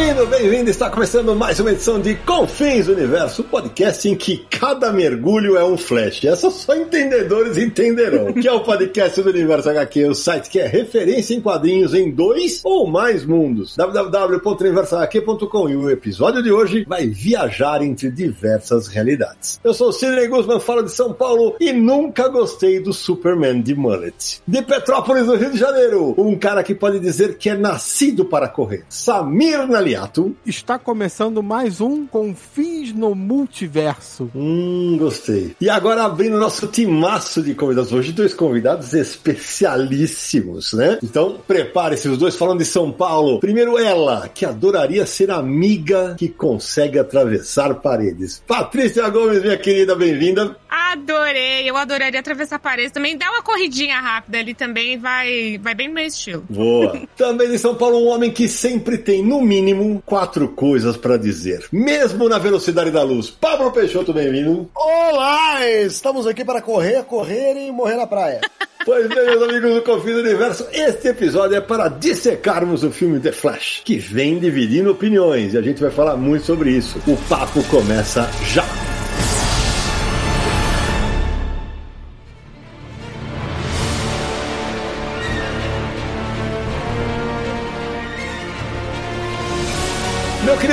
Bem-vindo, bem-vindo! Está começando mais uma edição de Confins Universo, podcast em que cada mergulho é um flash. Essa só entendedores entenderão. que é o podcast do Universo HQ, o site que é referência em quadrinhos em dois ou mais mundos. www.universohq.com E o episódio de hoje vai viajar entre diversas realidades. Eu sou o Sidney Guzman, falo de São Paulo e nunca gostei do Superman de mullet. De Petrópolis, no Rio de Janeiro, um cara que pode dizer que é nascido para correr. Samir Está começando mais um Confins no Multiverso. Hum, gostei. E agora abrindo nosso timaço de convidados. Hoje dois convidados especialíssimos, né? Então prepare-se, os dois falando de São Paulo. Primeiro ela, que adoraria ser amiga que consegue atravessar paredes. Patrícia Gomes, minha querida, bem-vinda. Adorei, eu adoraria atravessar paredes também. Dá uma corridinha rápida ali também, vai, vai bem no meu estilo. Boa. também de São Paulo, um homem que sempre tem, no mínimo, quatro coisas para dizer. Mesmo na velocidade da luz. Pablo Peixoto, bem-vindo. Olá! Estamos aqui para correr, correr e morrer na praia. Pois bem, meus amigos do Confins do Universo, este episódio é para dissecarmos o filme The Flash, que vem dividindo opiniões, e a gente vai falar muito sobre isso. O papo começa já!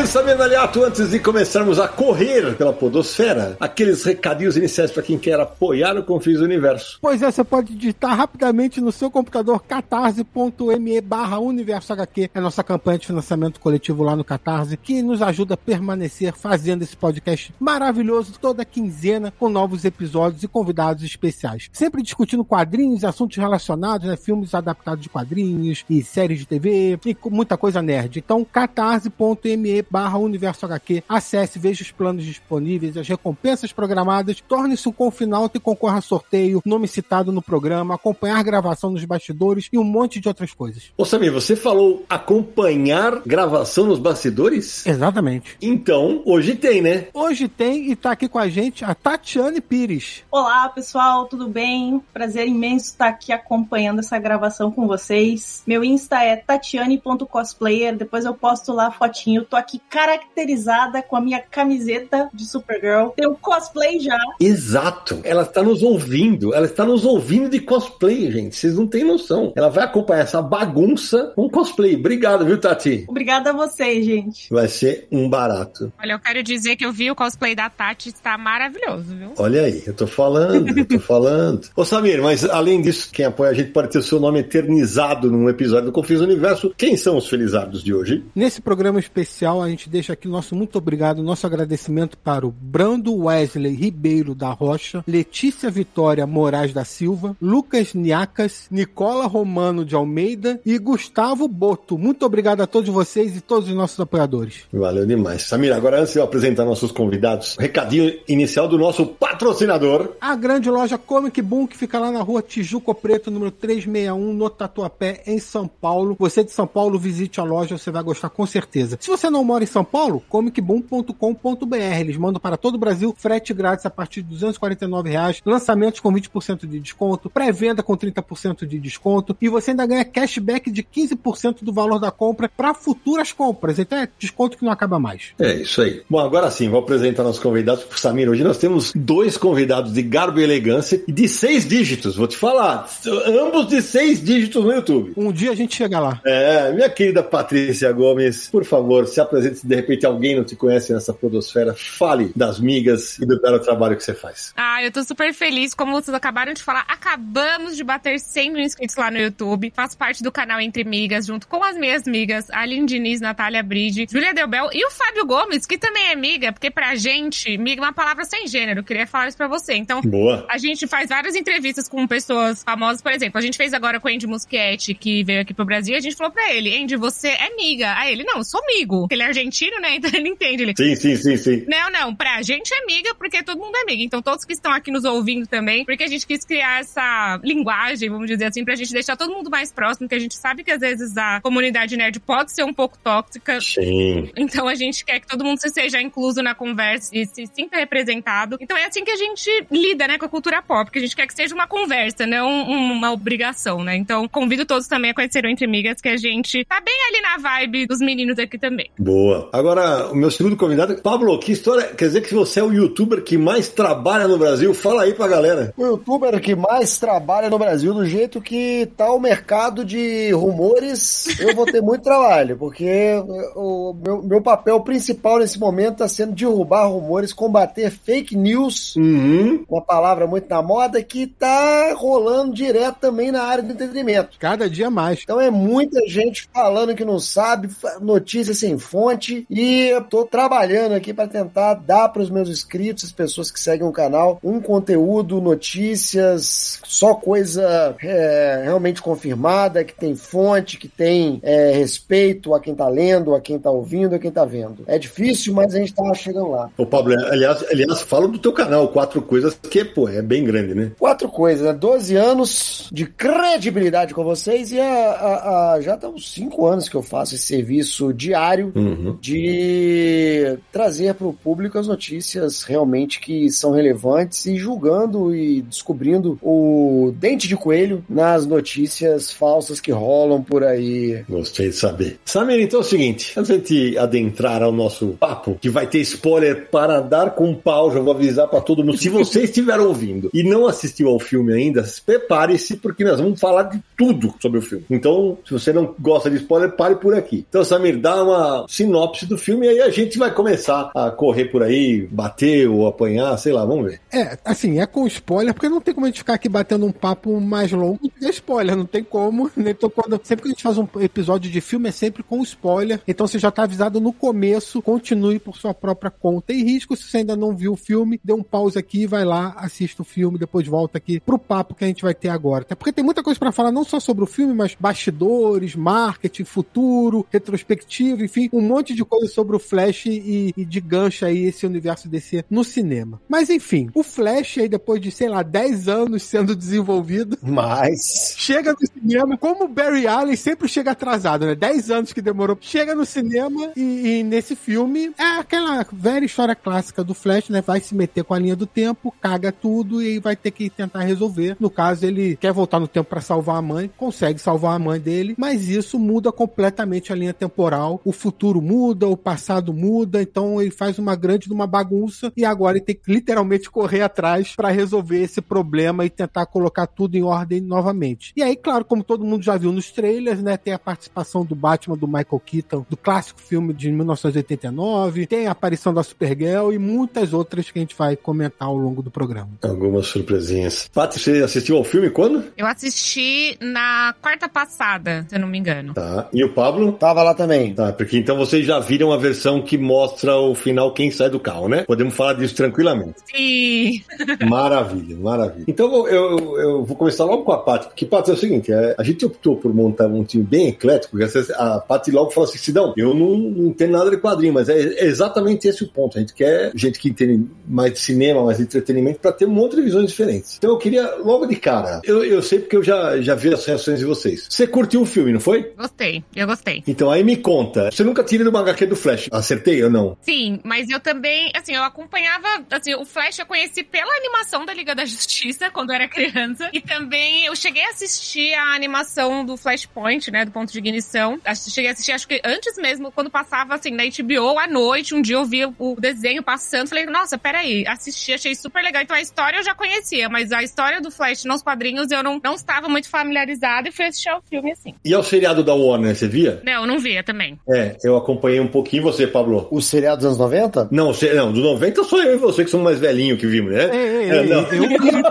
Samir Aliato, antes de começarmos a correr pela podosfera, aqueles recadinhos iniciais para quem quer apoiar o Confins do Universo. Pois é, você pode digitar rapidamente no seu computador catarse.me barra Universo HQ. É a nossa campanha de financiamento coletivo lá no Catarse, que nos ajuda a permanecer fazendo esse podcast maravilhoso toda quinzena, com novos episódios e convidados especiais. Sempre discutindo quadrinhos assuntos relacionados, né? Filmes adaptados de quadrinhos e séries de TV e muita coisa nerd. Então, catarse.me barra Universo HQ. Acesse, veja os planos disponíveis, as recompensas programadas, torne-se um confinalto e concorra a sorteio, nome citado no programa, acompanhar gravação nos bastidores e um monte de outras coisas. Ô Samir, você falou acompanhar gravação nos bastidores? Exatamente. Então, hoje tem, né? Hoje tem e tá aqui com a gente a Tatiane Pires. Olá, pessoal, tudo bem? Prazer imenso estar aqui acompanhando essa gravação com vocês. Meu Insta é tatiane.cosplayer, depois eu posto lá a fotinho. Tô aqui caracterizada com a minha camiseta de Supergirl. Tem um cosplay já. Exato. Ela está nos ouvindo. Ela está nos ouvindo de cosplay, gente. Vocês não têm noção. Ela vai acompanhar essa bagunça com cosplay. Obrigado, viu, Tati? Obrigada a vocês, gente. Vai ser um barato. Olha, eu quero dizer que eu vi o cosplay da Tati, está maravilhoso, viu? Olha aí, eu tô falando, eu tô falando. Ô Samir, mas além disso, quem apoia a gente pode ter o seu nome eternizado num episódio do Confins Universo. Quem são os felizados de hoje? Nesse programa especial, a gente deixa aqui nosso muito obrigado, nosso agradecimento para o Brando Wesley Ribeiro da Rocha, Letícia Vitória Moraes da Silva, Lucas Niacas, Nicola Romano de Almeida e Gustavo Boto. Muito obrigado a todos vocês e todos os nossos apoiadores. Valeu demais. Samir, agora antes de eu apresentar nossos convidados, recadinho inicial do nosso patrocinador. A grande loja Comic Boom, que fica lá na rua Tijuco Preto, número 361, no Tatuapé, em São Paulo. Você de São Paulo, visite a loja, você vai gostar com certeza. Se você não mora em São Paulo, comicboom.com.br. Eles mandam para todo o Brasil frete grátis a partir de 249 reais, lançamentos com 20% de desconto, pré-venda com 30% de desconto e você ainda ganha cashback de 15% do valor da compra para futuras compras. Então é desconto que não acaba mais. É isso aí. Bom, agora sim, vou apresentar nossos convidados Samir. Hoje nós temos dois convidados de garbo e elegância e de seis dígitos. Vou te falar, ambos de seis dígitos no YouTube. Um dia a gente chega lá. É, minha querida Patrícia Gomes, por favor, se pra gente, se de repente alguém não te conhece nessa podosfera, fale das migas e do belo trabalho que você faz. Ah, eu tô super feliz. Como vocês acabaram de falar, acabamos de bater 100 mil inscritos lá no YouTube. Faço parte do canal Entre Migas, junto com as minhas migas, Aline Diniz, Natália Bride, Júlia Delbel e o Fábio Gomes, que também é miga, porque pra gente, miga é uma palavra sem gênero. Queria falar isso pra você. Então, Boa. a gente faz várias entrevistas com pessoas famosas. Por exemplo, a gente fez agora com o Andy Muschietti, que veio aqui pro Brasil. A gente falou pra ele, Andy, você é miga. Aí ele, não, eu sou migo. Ele é argentino, né? Então ele entende. Ele, Sim, sim, sim, sim. não, não, pra gente é amiga, porque todo mundo é amiga. Então, todos que estão aqui nos ouvindo também, porque a gente quis criar essa linguagem, vamos dizer assim, pra gente deixar todo mundo mais próximo, que a gente sabe que às vezes a comunidade nerd pode ser um pouco tóxica. Sim. Então, a gente quer que todo mundo se seja incluso na conversa e se sinta representado. Então, é assim que a gente lida, né, com a cultura pop, que a gente quer que seja uma conversa, não uma obrigação, né? Então, convido todos também a conhecer o Entre Amigas, que a gente tá bem ali na vibe dos meninos aqui também. Boa. Agora, o meu segundo convidado, Pablo, que história. Quer dizer que você é o youtuber que mais trabalha no Brasil? Fala aí pra galera. O youtuber que mais trabalha no Brasil, do jeito que tá o mercado de rumores, eu vou ter muito trabalho, porque o meu, meu papel principal nesse momento tá sendo derrubar rumores, combater fake news, Uhum. uma palavra muito na moda, que tá rolando direto também na área do entretenimento. Cada dia mais. Então é muita gente falando que não sabe, fa- notícia sem fonte, e eu tô trabalhando aqui para tentar dar para os meus inscritos, as pessoas que seguem o canal, um conteúdo, notícias, só coisa é, realmente confirmada, que tem fonte, que tem é, respeito a quem tá lendo, a quem tá ouvindo, a quem tá vendo. É difícil, mas a gente tá chegando lá. Ô, Pablo, aliás, aliás, fala do teu canal, Quatro Coisas, que, pô, é bem grande, né? Quatro coisas, né? 12 anos de credibilidade com vocês e a, a- a- já estão uns 5 anos que eu faço esse serviço diário Uhum. De trazer para o público as notícias realmente que são relevantes e julgando e descobrindo o dente de coelho nas notícias falsas que rolam por aí. Gostei de saber. Samir, então é o seguinte, antes de adentrar ao nosso papo, que vai ter spoiler para dar com pau, já vou avisar para todo mundo. Se você estiver ouvindo e não assistiu ao filme ainda, prepare-se, porque nós vamos falar de tudo sobre o filme. Então, se você não gosta de spoiler, pare por aqui. Então, Samir, dá uma sinopse do filme e aí a gente vai começar a correr por aí, bater ou apanhar, sei lá, vamos ver. É, assim, é com spoiler, porque não tem como a gente ficar aqui batendo um papo mais longo de spoiler, não tem como. Nem tô quando, sempre que a gente faz um episódio de filme é sempre com spoiler, então você já tá avisado no começo, continue por sua própria conta e risco. Se você ainda não viu o filme, dê um pause aqui, vai lá, assista o filme, depois volta aqui pro papo que a gente vai ter agora. Até porque tem muita coisa pra falar, não só sobre o filme, mas bastidores, marketing, futuro, retrospectiva, enfim, um monte de coisa sobre o Flash e, e de gancho aí esse universo DC no cinema. Mas enfim, o Flash aí depois de, sei lá, 10 anos sendo desenvolvido, Mas chega no cinema, como o Barry Allen sempre chega atrasado, né? 10 anos que demorou, chega no cinema e, e nesse filme é aquela velha história clássica do Flash, né? Vai se meter com a linha do tempo, caga tudo e vai ter que tentar resolver. No caso, ele quer voltar no tempo pra salvar a mãe, consegue salvar a mãe dele, mas isso muda completamente a linha temporal. O futuro muda, o passado muda, então ele faz uma grande uma bagunça e agora ele tem que literalmente correr atrás pra resolver esse problema e tentar colocar tudo em ordem novamente. E aí, claro, como todo mundo já viu nos trailers, né, tem a participação do Batman do Michael Keaton, do clássico filme de 1989, tem a aparição da Supergirl e muitas outras que a gente vai comentar ao longo do programa. Algumas surpresinhas. Paty, você assistiu ao filme quando? Eu assisti na quarta passada, se eu não me engano. Tá. E o Pablo? tava lá também. Tá, porque então vocês já viram a versão que mostra o final quem sai do carro, né? Podemos falar disso tranquilamente. Sim. Maravilha, maravilha. Então eu, eu, vou começar logo com a Paty, porque Paty é o seguinte, é, a gente optou por montar um time bem eclético, a Paty logo fala assim, Sidão, eu não, não entendo nada de quadrinho, mas é exatamente esse o ponto. A gente quer gente que entende mais de cinema, mais de entretenimento, para ter um monte de visões diferentes. Então eu queria, logo de cara, eu, eu sei porque eu já, já vi as reações de vocês. Você curtiu o filme, não foi? Gostei, eu gostei. Então aí me conta, você nunca tira uma HQ do Flash, acertei ou não? Sim, mas eu também, assim, eu acompanhava, assim, o Flash eu conheci pela animação da Liga da Justiça quando eu era criança. E também eu cheguei a assistir a animação do Flashpoint, né, do ponto de ignição. Cheguei a assistir, acho que antes mesmo, quando passava, assim, na HBO à noite, um dia eu vi o desenho passando, falei, nossa, peraí, assisti, achei super legal. Então a história eu já conhecia, mas a história do Flash nos quadrinhos eu não, não estava muito familiarizada e fui assistir ao filme assim. E ao seriado da Warner, você via? Não, eu não via também. É, eu eu acompanhei um pouquinho você, Pablo. O seriado dos anos 90? Não, não, dos 90 sou eu e você que somos mais velhinho que vimos, né? Ei, ei, É, ei, não. eu,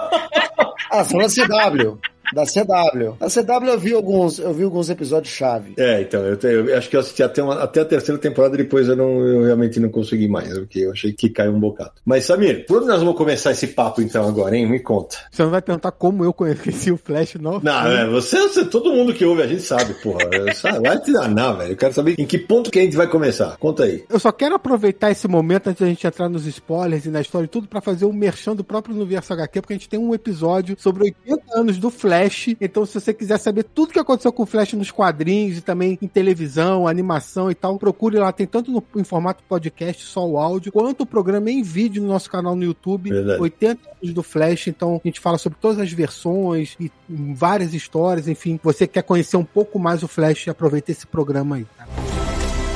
Ah, são da CW. Da CW. Da CW eu vi alguns, eu vi alguns episódios chave. É, então, eu, te- eu acho que eu assisti até, uma- até a terceira temporada, depois eu, não, eu realmente não consegui mais, porque eu achei que caiu um bocado. Mas, Samir, por onde nós vamos começar esse papo então agora, hein? Me conta. você não vai perguntar como eu conheci o Flash, não? Não, é, você, você- todo mundo que ouve a gente sabe, porra. Sabe, vai te danar, velho. Eu quero saber em que ponto que a gente vai começar. Conta aí. Eu só quero aproveitar esse momento antes da gente entrar nos spoilers e na história e tudo pra fazer um merchan do próprio universo HQ, porque a gente tem um episódio sobre 80 anos do Flash. Então, se você quiser saber tudo que aconteceu com o Flash nos quadrinhos e também em televisão, animação e tal, procure lá. Tem tanto no, em formato podcast, só o áudio, quanto o programa em vídeo no nosso canal no YouTube. Verdade. 80 anos do Flash. Então, a gente fala sobre todas as versões e várias histórias. Enfim, você quer conhecer um pouco mais o Flash, aproveita esse programa aí. Tá?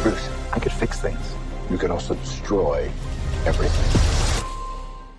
Bruce, I could fix things. You could also destroy everything.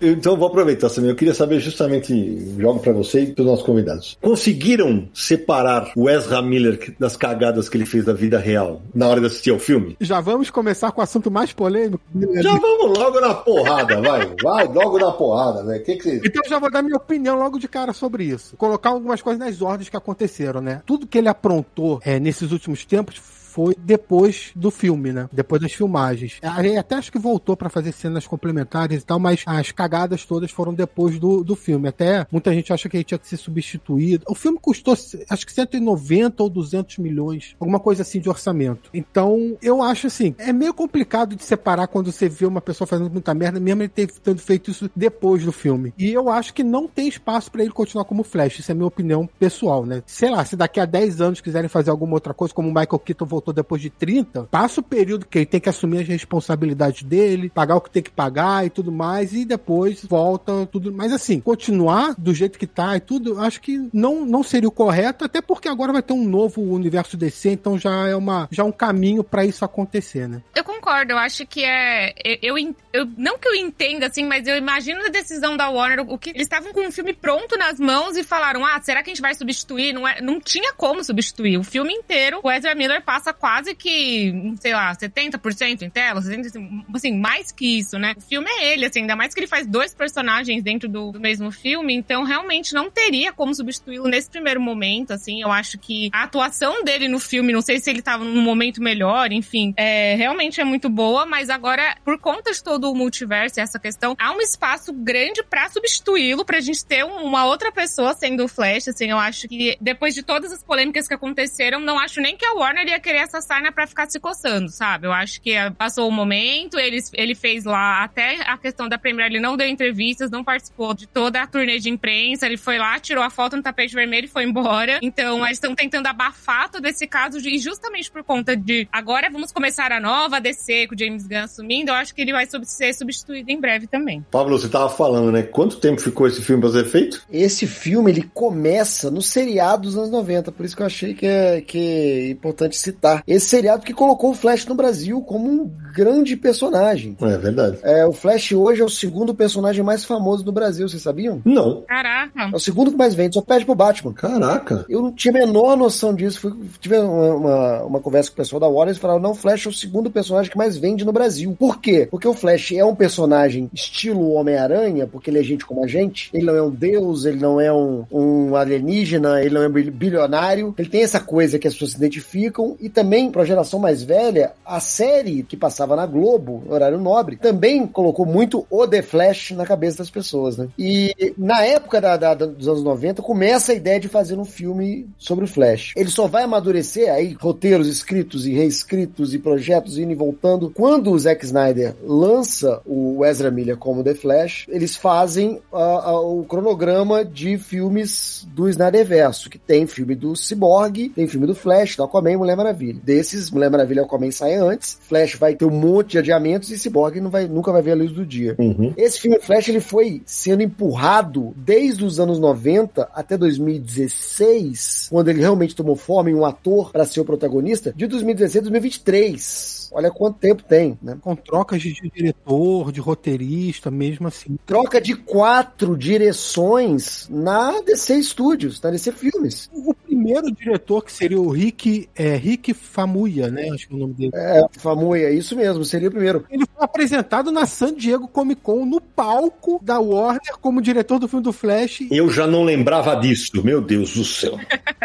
Então, vou aproveitar, Samir. Eu queria saber justamente, jogo pra você e pros nossos convidados. Conseguiram separar o Ezra Miller das cagadas que ele fez da vida real na hora de assistir ao filme? Já vamos começar com o assunto mais polêmico. Já vamos logo na porrada, vai. Vai, logo na porrada, velho. O que que você... Então eu já vou dar minha opinião logo de cara sobre isso. Colocar algumas coisas nas ordens que aconteceram, né? Tudo que ele aprontou é, nesses últimos tempos foi depois do filme, né? Depois das filmagens. Até acho que voltou pra fazer cenas complementares e tal, mas as cagadas todas foram depois do, do filme. Até muita gente acha que ele tinha que ser substituído. O filme custou, acho que 190 ou 200 milhões, alguma coisa assim de orçamento. Então, eu acho assim, é meio complicado de separar quando você vê uma pessoa fazendo muita merda, mesmo ele ter, tendo feito isso depois do filme. E eu acho que não tem espaço pra ele continuar como Flash. Isso é minha opinião pessoal, né? Sei lá, se daqui a 10 anos quiserem fazer alguma outra coisa, como o Michael Keaton voltou depois de 30, passa o período que ele tem que assumir as responsabilidades dele, pagar o que tem que pagar e tudo mais, e depois volta tudo. Mas assim, continuar do jeito que tá e tudo, acho que não, não seria o correto, até porque agora vai ter um novo universo DC, então já é uma, já é um caminho pra isso acontecer, né? Eu concordo, eu acho que é. Eu, eu, não que eu entenda, assim, mas eu imagino a decisão da Warner, o que eles estavam com o filme pronto nas mãos e falaram: ah, será que a gente vai substituir? Não, é, não tinha como substituir. O filme inteiro, o Ezra Miller passa quase que, sei lá, 70% em tela, 70%, assim, mais que isso, né? O filme é ele, assim, ainda mais que ele faz dois personagens dentro do, do mesmo filme, então realmente não teria como substituí-lo nesse primeiro momento, assim. Eu acho que a atuação dele no filme, não sei se ele tava num momento melhor, enfim, é, realmente é muito boa, mas agora, por conta de todo o multiverso e essa questão, há um espaço grande pra substituí-lo, pra gente ter um- uma outra pessoa sendo o Flash, assim, eu acho que depois de todas as polêmicas que aconteceram, não acho nem que a Warner ia querer essa sarna pra ficar se coçando, sabe? Eu acho que ah, passou o momento, ele, ele fez lá até a questão da Premiere, ele não deu entrevistas, não participou de toda a turnê de imprensa, ele foi lá, tirou a foto no tapete vermelho e foi embora. Então, eles estão tentando abafar todo esse caso e justamente por conta de agora vamos começar a nova DC com o James Gunn assumindo, eu acho que ele vai sub- ser substituído em breve também. Pablo, você tava falando, né? Quanto tempo ficou esse filme pra ser feito? Esse filme, ele começa no seriado dos anos 90, por isso que eu achei que é, que é importante citar. Esse seriado que colocou o Flash no Brasil como um grande personagem. É verdade. É, o Flash hoje é o segundo personagem mais famoso do Brasil, vocês sabiam? Não. Caraca. É o segundo que mais vende, só perde pro Batman. Caraca. Eu não tinha a menor noção disso. Fui, tive uma, uma, uma conversa com o pessoal da Warner e eles falaram: não, o Flash é o segundo personagem que mais vende no Brasil. Por quê? Porque o Flash é um personagem estilo Homem-Aranha, porque ele é gente como a gente. Ele não é um deus, ele não é um, um alienígena, ele não é bil- bilionário. Ele tem essa coisa que as pessoas se identificam. E também, pra geração mais velha, a série que passava na Globo, horário nobre, também colocou muito o The Flash na cabeça das pessoas, né? E na época da- da- dos anos 90, começa a ideia de fazer um filme sobre o Flash. Ele só vai amadurecer aí roteiros escritos e reescritos e projetos indo e voltando. Quando o Zack Snyder lança o Ezra Miller como The Flash, eles fazem ah, ah, o cronograma de filmes do Snyderverso, que tem filme do Cyborg, tem filme do Flash, do Aquaman Mulher Maravilha. Desses, Mulher Maravilha e Aquaman saem antes, Flash vai ter um monte de adiamentos e Cyborg não vai, nunca vai ver a luz do dia. Uhum. Esse filme Flash ele foi sendo empurrado desde os anos 90 até 2016, quando ele realmente tomou forma em um ator para ser o protagonista, de 2016 a 2023. Olha quanto tempo tem, né? Com trocas de diretor, de roteirista, mesmo assim. Troca de quatro direções na DC Studios, na DC Filmes. O primeiro diretor, que seria o Rick, é, Rick Famuya, né? Acho que é o nome dele. É, Famuya, isso mesmo, seria o primeiro. Ele foi apresentado na San Diego Comic Con no palco da Warner como diretor do filme do Flash. Eu já não lembrava disso, meu Deus do céu.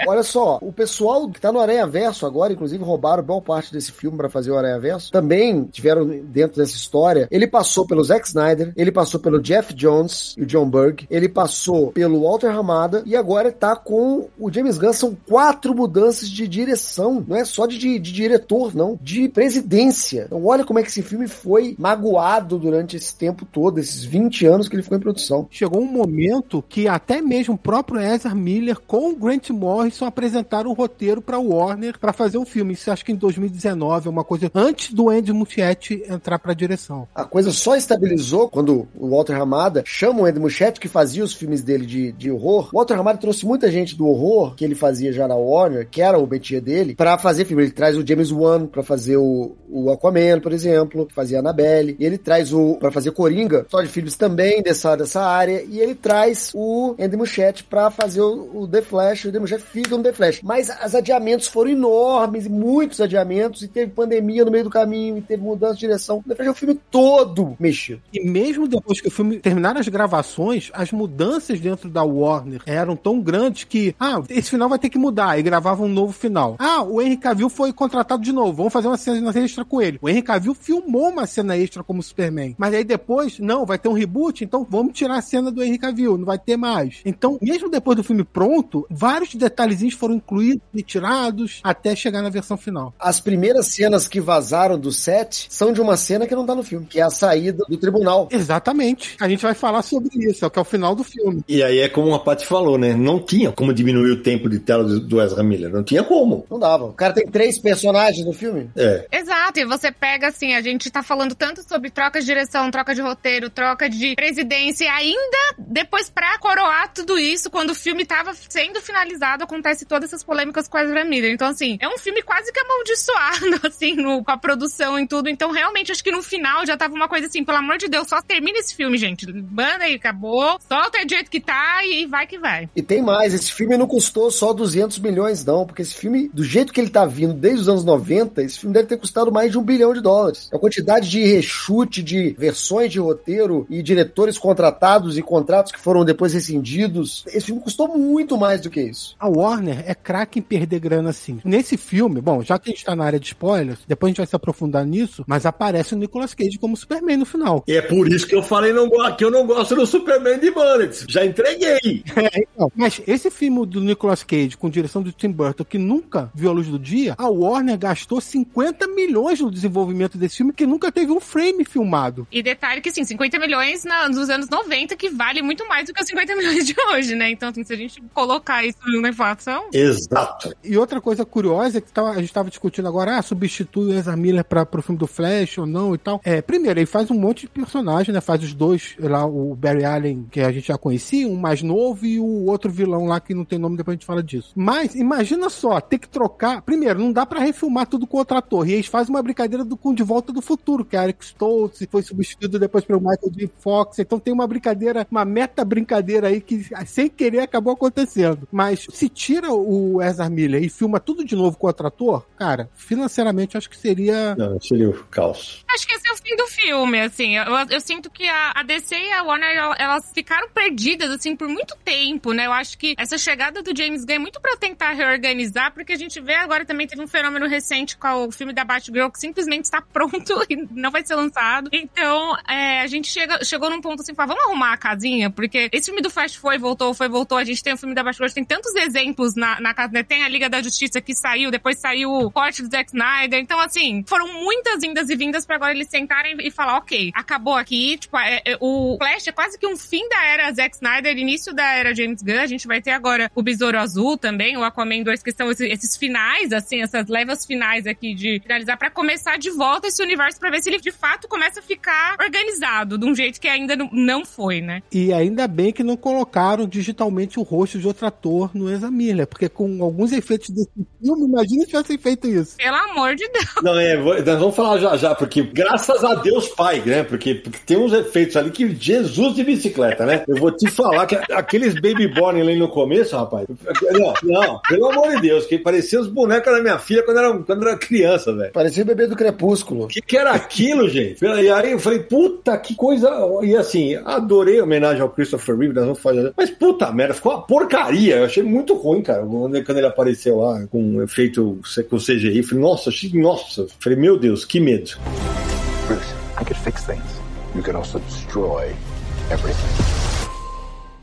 Olha só, o pessoal que tá no Aranha Verso agora, inclusive roubaram boa parte desse filme para fazer o Aranha Também tiveram dentro dessa história. Ele passou pelo Zack Snyder, ele passou pelo Jeff Jones e o John Berg, ele passou pelo Walter Hamada e agora tá com o James Gunn. São quatro mudanças de direção, não é só de, de, diretor, não, de presidência. Então, olha como é que esse filme foi magoado durante esse tempo todo, esses 20 anos que ele ficou em produção. Chegou um momento que até mesmo o próprio Ezra Miller com o Grant Morrison apresentaram o roteiro para Warner para fazer um filme. Isso acho que em 2019, uma coisa antes do Andy Muschietti entrar para a direção. A coisa só estabilizou quando o Walter Hamada chama o Andy Muschietti, que fazia os filmes dele de, de horror. O Walter Hamada trouxe muita gente do horror que ele fazia já na Warner, que era o métier dele, para fazer filme. Ele traz o James Wan para fazer o, o Aquaman, por exemplo, que fazia Annabelle. E ele traz o para fazer Coringa, Todd Phillips também dessa, dessa área, e ele traz o Andy Muschietti para fazer o, o, The Flash, o Andy Muschietti fica no The Flash. Mas os adiamentos foram enormes, muitos adiamentos, e teve pandemia no meio do caminho, e teve mudança de direção. The Flash é o filme todo mexido. E mesmo depois que o filme terminaram as gravações, as mudanças dentro da Warner eram tão grandes que, ah, esse final vai ter que mudar, e gravavam um novo final. Ah, o Henry Cavill foi contratado de novo, vamos fazer uma cena extra com ele. O Henry Cavill filmou uma cena extra como Superman. Mas aí depois, não, vai ter um reboot, então vamos tirar a cena do Henry Cavill, não vai ter mais. Então, mesmo depois do filme pronto, vários detalhezinhos foram incluídos e tirados até chegar na versão final. As primeiras cenas que vazaram do set são de uma cena que não tá no filme, que é a saída do tribunal. Exatamente. A gente vai falar sobre isso, é o que é o final do filme. E aí é como a Paty falou, né? Não tinha como diminuir o tempo de tela do Ezra Miller. Não tinha como. Não dava. O cara tem três personagens no filme. É. Exato, e você pega assim, a gente tá falando tanto sobre troca de direção, troca de roteiro, troca de presidência, e ainda depois pra coroar tudo isso, quando o filme tava sendo finalizado, acontece todas essas polêmicas com Ezra Miller. Então, assim, é um filme quase que amaldiçoado, assim, no, com a produção e tudo. Então, realmente, acho que no final já tava uma coisa assim, pelo amor de Deus, só termina esse filme, gente. Manda aí, acabou, solta do jeito que tá e vai que vai. E tem mais, esse filme não custou só 200 milhões, não, porque esse filme, do jeito que ele tá vindo desde os anos 90, esse filme deve ter custado mais de um bilhão de dólares. A quantidade de rechute, de versões de roteiro e diretores contratados e contratos que foram depois rescindidos, esse filme custou muito mais do que isso. A Warner é craque em perder grana assim. Nesse filme, bom, já que a gente tá na área de spoilers, depois a gente vai se aprofundar nisso, mas aparece o Nicolas Cage como Superman no final. E é por isso que eu falei não, que eu não gosto do Superman de Bullets. Já entreguei. É, então, mas esse filme do Nicolas Cage, com direção do Tim Burton, que nunca viu a luz do dia, a Warner gastou 50 milhões no desenvolvimento desse filme, que nunca teve um frame filmado. E detalhe que, sim, 50 milhões na, nos anos 90, que vale muito mais do que os 50 milhões de hoje, né? Então, assim, se a gente colocar isso na inflação... Exato. E outra coisa curiosa é que tava, a gente estava discutindo agora, ah, substitui o Ezra Miller para o filme do Flash ou não e tal. É, primeiro, ele faz um monte de personagem, né? Faz os dois lá, o Barry Allen, que a gente já conhecia, um mais novo e o outro vilão lá que não tem nome, depois a gente fala disso. Mas, imagina só, ter que trocar... Primeiro, não dá para refilmar tudo com outro ator. E eles fazem uma brincadeira do, com De Volta do Futuro, que é Eric Stoltz foi substituído depois pelo Michael J. Fox. Então tem uma brincadeira, uma meta brincadeira aí que sem querer acabou acontecendo. Mas se tira o Ezra Miller e filma tudo de novo com outro ator, cara, financeiramente acho que seria. Não, seria o caos. Acho que esse é o fim do filme, assim. Eu, eu sinto que a, a DC e a Warner, elas ficaram perdidas, assim, por muito tempo, né? Eu acho que essa chegada do James Gunn é muito pra tentar reorganizar, porque a gente vê agora também teve um fenômeno recente com o filme da Batgirl que simplesmente está pronto e não vai ser lançado. Então, é, a gente chega, chegou num ponto assim, falar, vamos arrumar a casinha, porque esse filme do Fast foi, voltou, foi, voltou. A gente tem o filme da Batgirl, tem tantos exemplos na, na casa, né? Tem a Liga da Justiça que saiu, depois saiu o corte do Zack Snyder. Então, assim, foram muitas indas e vindas para agora eles sentarem e falar, ok, acabou aqui. Tipo, é, é, o Flash é quase que um fim da era Zack Snyder, início da era James Gunn. A gente vai ter agora o Besouro Azul também, o Aquaman 2, que são esses, esses finais, assim, essas levas finais aqui de finalizar para começar de volta esse universo para ver se ele de fato começa a ficar organizado de um jeito que ainda não foi, né? E ainda bem que não colocaram digitalmente o rosto de outro ator no Ezra Miller, porque com alguns efeitos desse filme, imagina se tivessem feito isso. Pelo amor de Deus. Não, é, nós vamos falar já já, porque graças a Deus Pai, né? Porque, porque tem uns efeitos ali que Jesus de bicicleta, né? Eu vou te falar que aqueles baby born ali no começo, rapaz. Não, não, pelo amor de Deus, que parecia os bonecos da minha filha quando era, quando era criança, velho. Parecia o bebê do crepúsculo. O que, que era aquilo, gente? E aí eu falei, puta, que coisa. E assim, adorei a homenagem ao Christopher Reeve, nós vamos fazer. Mas puta merda, ficou uma porcaria. Eu achei muito ruim, cara, quando ele apareceu lá com um efeito com CGI. Falei, nossa, achei, nossa. Falei, meu Deus, que medo. Bruce, I could fix things. You could also destroy everything.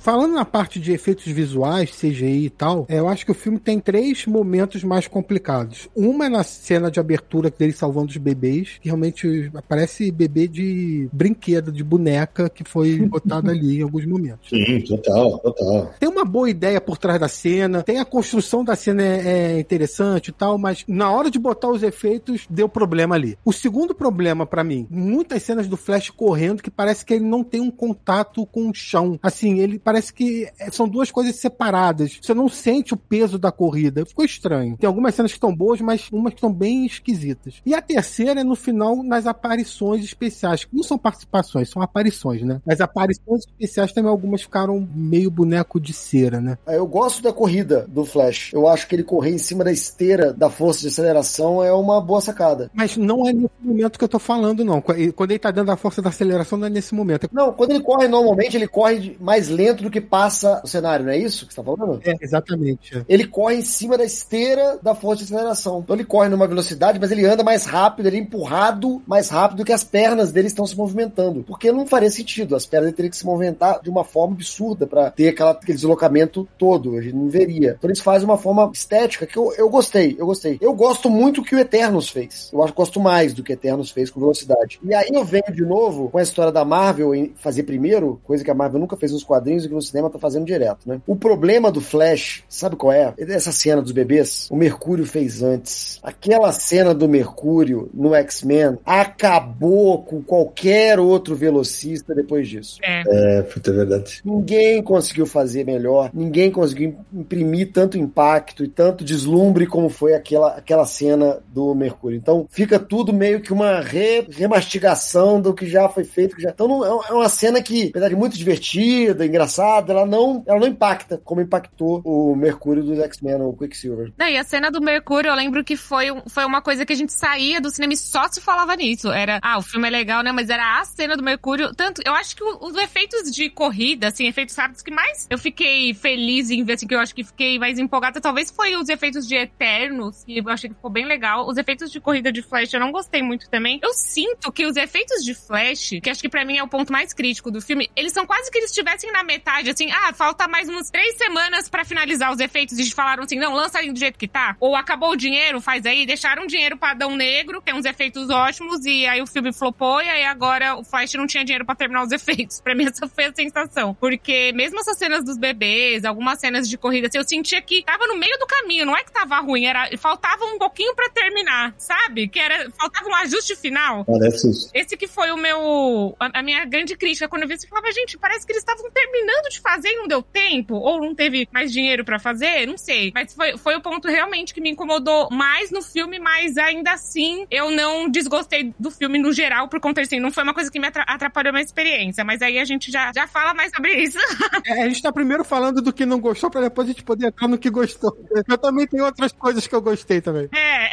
Falando na parte de efeitos visuais, CGI e tal, é, eu acho que o filme tem três momentos mais complicados. Uma é na cena de abertura dele salvando os bebês, que realmente parece bebê de brinquedo, de boneca, que foi botado ali em alguns momentos. Sim, total, total. Tem uma boa ideia por trás da cena, tem a construção da cena é, é interessante e tal, mas na hora de botar os efeitos, deu problema ali. O segundo problema para mim, muitas cenas do Flash correndo que parece que ele não tem um contato com o chão. Assim, ele parece parece que é, são duas coisas separadas. Você não sente o peso da corrida. Ficou estranho. Tem algumas cenas que estão boas, mas umas que estão bem esquisitas. E a terceira é no final, nas aparições especiais. Não são participações, são aparições, né? As aparições especiais também algumas ficaram meio boneco de cera, né? É, eu gosto da corrida do Flash. Eu acho que ele correr em cima da esteira da força de aceleração é uma boa sacada. Mas não é nesse momento que eu tô falando, não. Quando ele tá dentro da força da aceleração, não é nesse momento. Não, quando ele corre normalmente, ele corre mais lento do que passa o cenário, não é isso que você tá falando? É, exatamente. Ele corre em cima da esteira da força de aceleração. Então ele corre numa velocidade, mas ele anda mais rápido, ele é empurrado mais rápido do que as pernas dele estão se movimentando. Porque não faria sentido. As pernas dele teriam que se movimentar de uma forma absurda para ter aquela, aquele deslocamento todo. A gente não veria. Então eles fazem uma forma estética que eu, eu gostei, eu gostei. Eu gosto muito que o Eternos fez. Eu acho que gosto mais do que o Eternos fez com velocidade. E aí eu venho de novo com a história da Marvel em fazer primeiro, coisa que a Marvel nunca fez nos quadrinhos e no cinema tá fazendo direto, né? O problema do Flash, sabe qual é? Essa cena dos bebês, o Mercúrio fez antes. Aquela cena do Mercúrio no X-Men acabou com qualquer outro velocista depois disso. É. É, puta, é verdade. Ninguém conseguiu fazer melhor, ninguém conseguiu imprimir tanto impacto e tanto deslumbre como foi aquela, aquela cena do Mercúrio. Então fica tudo meio que uma re, remastigação do que já foi feito. Que já... Então não, é uma cena que, apesar de muito divertida, engraçada, ela não, ela não impacta como impactou o Mercúrio dos X-Men, o Quicksilver. Não, e a cena do Mercúrio, eu lembro que foi, foi uma coisa que a gente saía do cinema e só se falava nisso. Era, ah, o filme é legal, né? Mas era a cena do Mercúrio. Tanto, eu acho que os efeitos de corrida, assim, efeitos rápidos que mais eu fiquei feliz em ver, assim, que eu acho que fiquei mais empolgada, talvez foi os efeitos de Eternos, que eu achei que ficou bem legal. Os efeitos de corrida de Flash eu não gostei muito também. Eu sinto que os efeitos de Flash, que acho que para mim é o ponto mais crítico do filme, eles são quase que eles estivessem na metade, assim, ah, falta mais umas três semanas para finalizar os efeitos e falaram assim, não, lança aí do jeito que tá. Ou acabou o dinheiro, faz aí. Deixaram dinheiro pra Adão Negro, tem uns efeitos ótimos, e aí o filme flopou, e aí agora o Flash não tinha dinheiro para terminar os efeitos. Pra mim essa foi a sensação. Porque mesmo essas cenas dos bebês, algumas cenas de corrida, assim, eu sentia que tava no meio do caminho, não é que tava ruim, era faltava um pouquinho para terminar, sabe? Que era faltava um ajuste final. Parece isso. Esse que foi o meu a, a minha grande crítica quando eu vi isso, eu falava, gente, parece que eles estavam terminando de fazer e não deu tempo, ou não teve mais dinheiro para fazer, não sei. Mas foi, foi o ponto realmente que me incomodou mais no filme, mas ainda assim eu não desgostei do filme no geral, por conta assim, não foi uma coisa que me atrapalhou a minha experiência, mas aí a gente já, já fala mais sobre isso. É, a gente tá primeiro falando do que não gostou, pra depois a gente poder entrar no que gostou. Eu também tenho outras coisas que eu gostei também. É.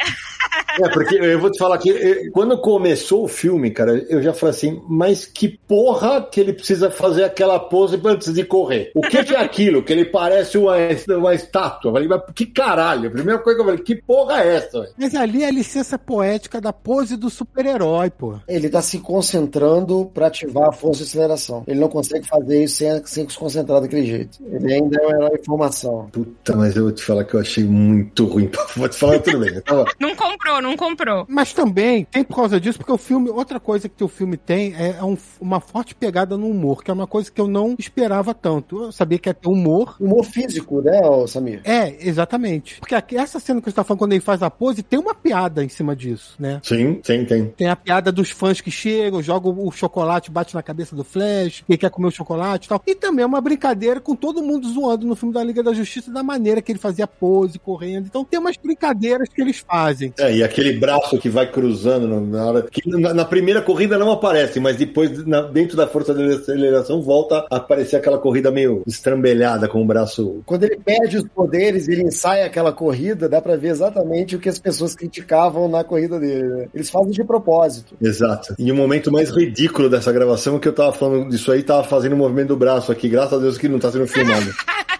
É, porque eu vou te falar que quando começou o filme, cara, eu já falei assim, mas que porra que ele precisa fazer aquela pose antes de correr? O que, que é aquilo? Que ele parece uma, uma estátua. Eu falei, mas que caralho? A primeira coisa que eu falei, que porra é essa? Véio? Mas ali é a licença poética da pose do super-herói, pô. Ele tá se concentrando pra ativar a força de aceleração. Ele não consegue fazer isso sem, sem se concentrar daquele jeito. Ele ainda é um herói formação. Puta, mas eu vou te falar que eu achei muito ruim. Vou te falar tudo bem. Tava... Não comprou, não comprou. Mas também tem por causa disso, porque o filme, outra coisa que o filme tem é um, uma forte pegada no humor, que é uma coisa que eu não esperava tanto. Eu sabia que ia ter humor. Humor físico, né, Samir? É, exatamente. Porque aqui, essa cena que você tá falando, quando ele faz a pose, tem uma piada em cima disso, né? Sim, tem, tem. Tem a piada dos fãs que chegam, jogam o chocolate, bate na cabeça do Flash, que quer comer o chocolate e tal. E também é uma brincadeira com todo mundo zoando no filme da Liga da Justiça da maneira que ele fazia pose, correndo. Então tem umas brincadeiras que eles fazem. É, e aquele braço que vai cruzando na hora. Que na, na primeira corrida não aparece, mas depois, na- dentro da força de aceleração, volta a aparecer aquela corrida meio estrambelhada com o braço. Quando ele perde os poderes, ele ensaia aquela corrida, dá pra ver exatamente o que as pessoas criticavam na corrida dele. né? Eles fazem de propósito. Exato. E o momento mais ridículo dessa gravação é que eu tava falando disso aí, tava fazendo o movimento do braço aqui. Graças a Deus que não tá sendo filmado.